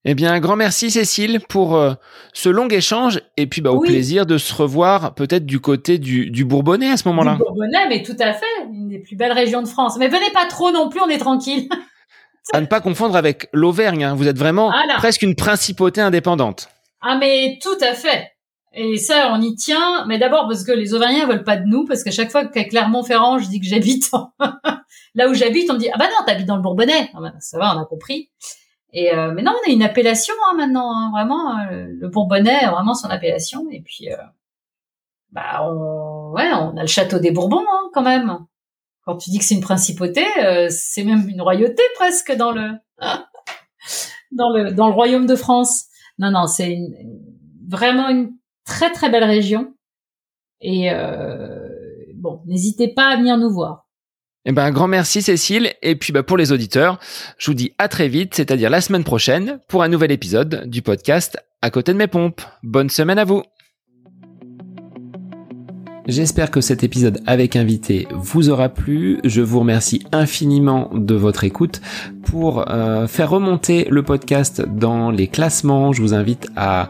Eh bien, un grand merci Cécile pour euh, ce long échange et puis bah, au plaisir de se revoir peut-être du côté du, du Bourbonnais à ce moment-là. Du Bourbonnais, mais tout à fait, une des plus belles régions de France. Mais venez pas trop non plus, on est tranquille. à ne pas confondre avec l'Auvergne. Hein. Vous êtes vraiment presque une principauté indépendante. Ah mais tout à fait. Et ça, on y tient, mais d'abord parce que les Auvergnats veulent pas de nous, parce qu'à chaque fois qu'à Clermont-Ferrand, je dis que j'habite là où j'habite, on me dit ah bah non, t'habites dans le Bourbonnais. Ah bah, ça va, on a compris. Et euh, mais non, on a une appellation hein, maintenant, hein, vraiment euh, le Bourbonnais, vraiment son appellation. Et puis euh, bah on, ouais, on a le château des Bourbons hein, quand même. Quand tu dis que c'est une principauté, c'est même une royauté presque dans le dans le dans le royaume de France. Non non, c'est vraiment une très très belle région. Et euh, bon, n'hésitez pas à venir nous voir. Eh ben, un grand merci Cécile. Et puis bah, pour les auditeurs, je vous dis à très vite, c'est-à-dire la semaine prochaine, pour un nouvel épisode du podcast À côté de mes pompes. Bonne semaine à vous. J'espère que cet épisode avec invité vous aura plu. Je vous remercie infiniment de votre écoute. Pour euh, faire remonter le podcast dans les classements, je vous invite à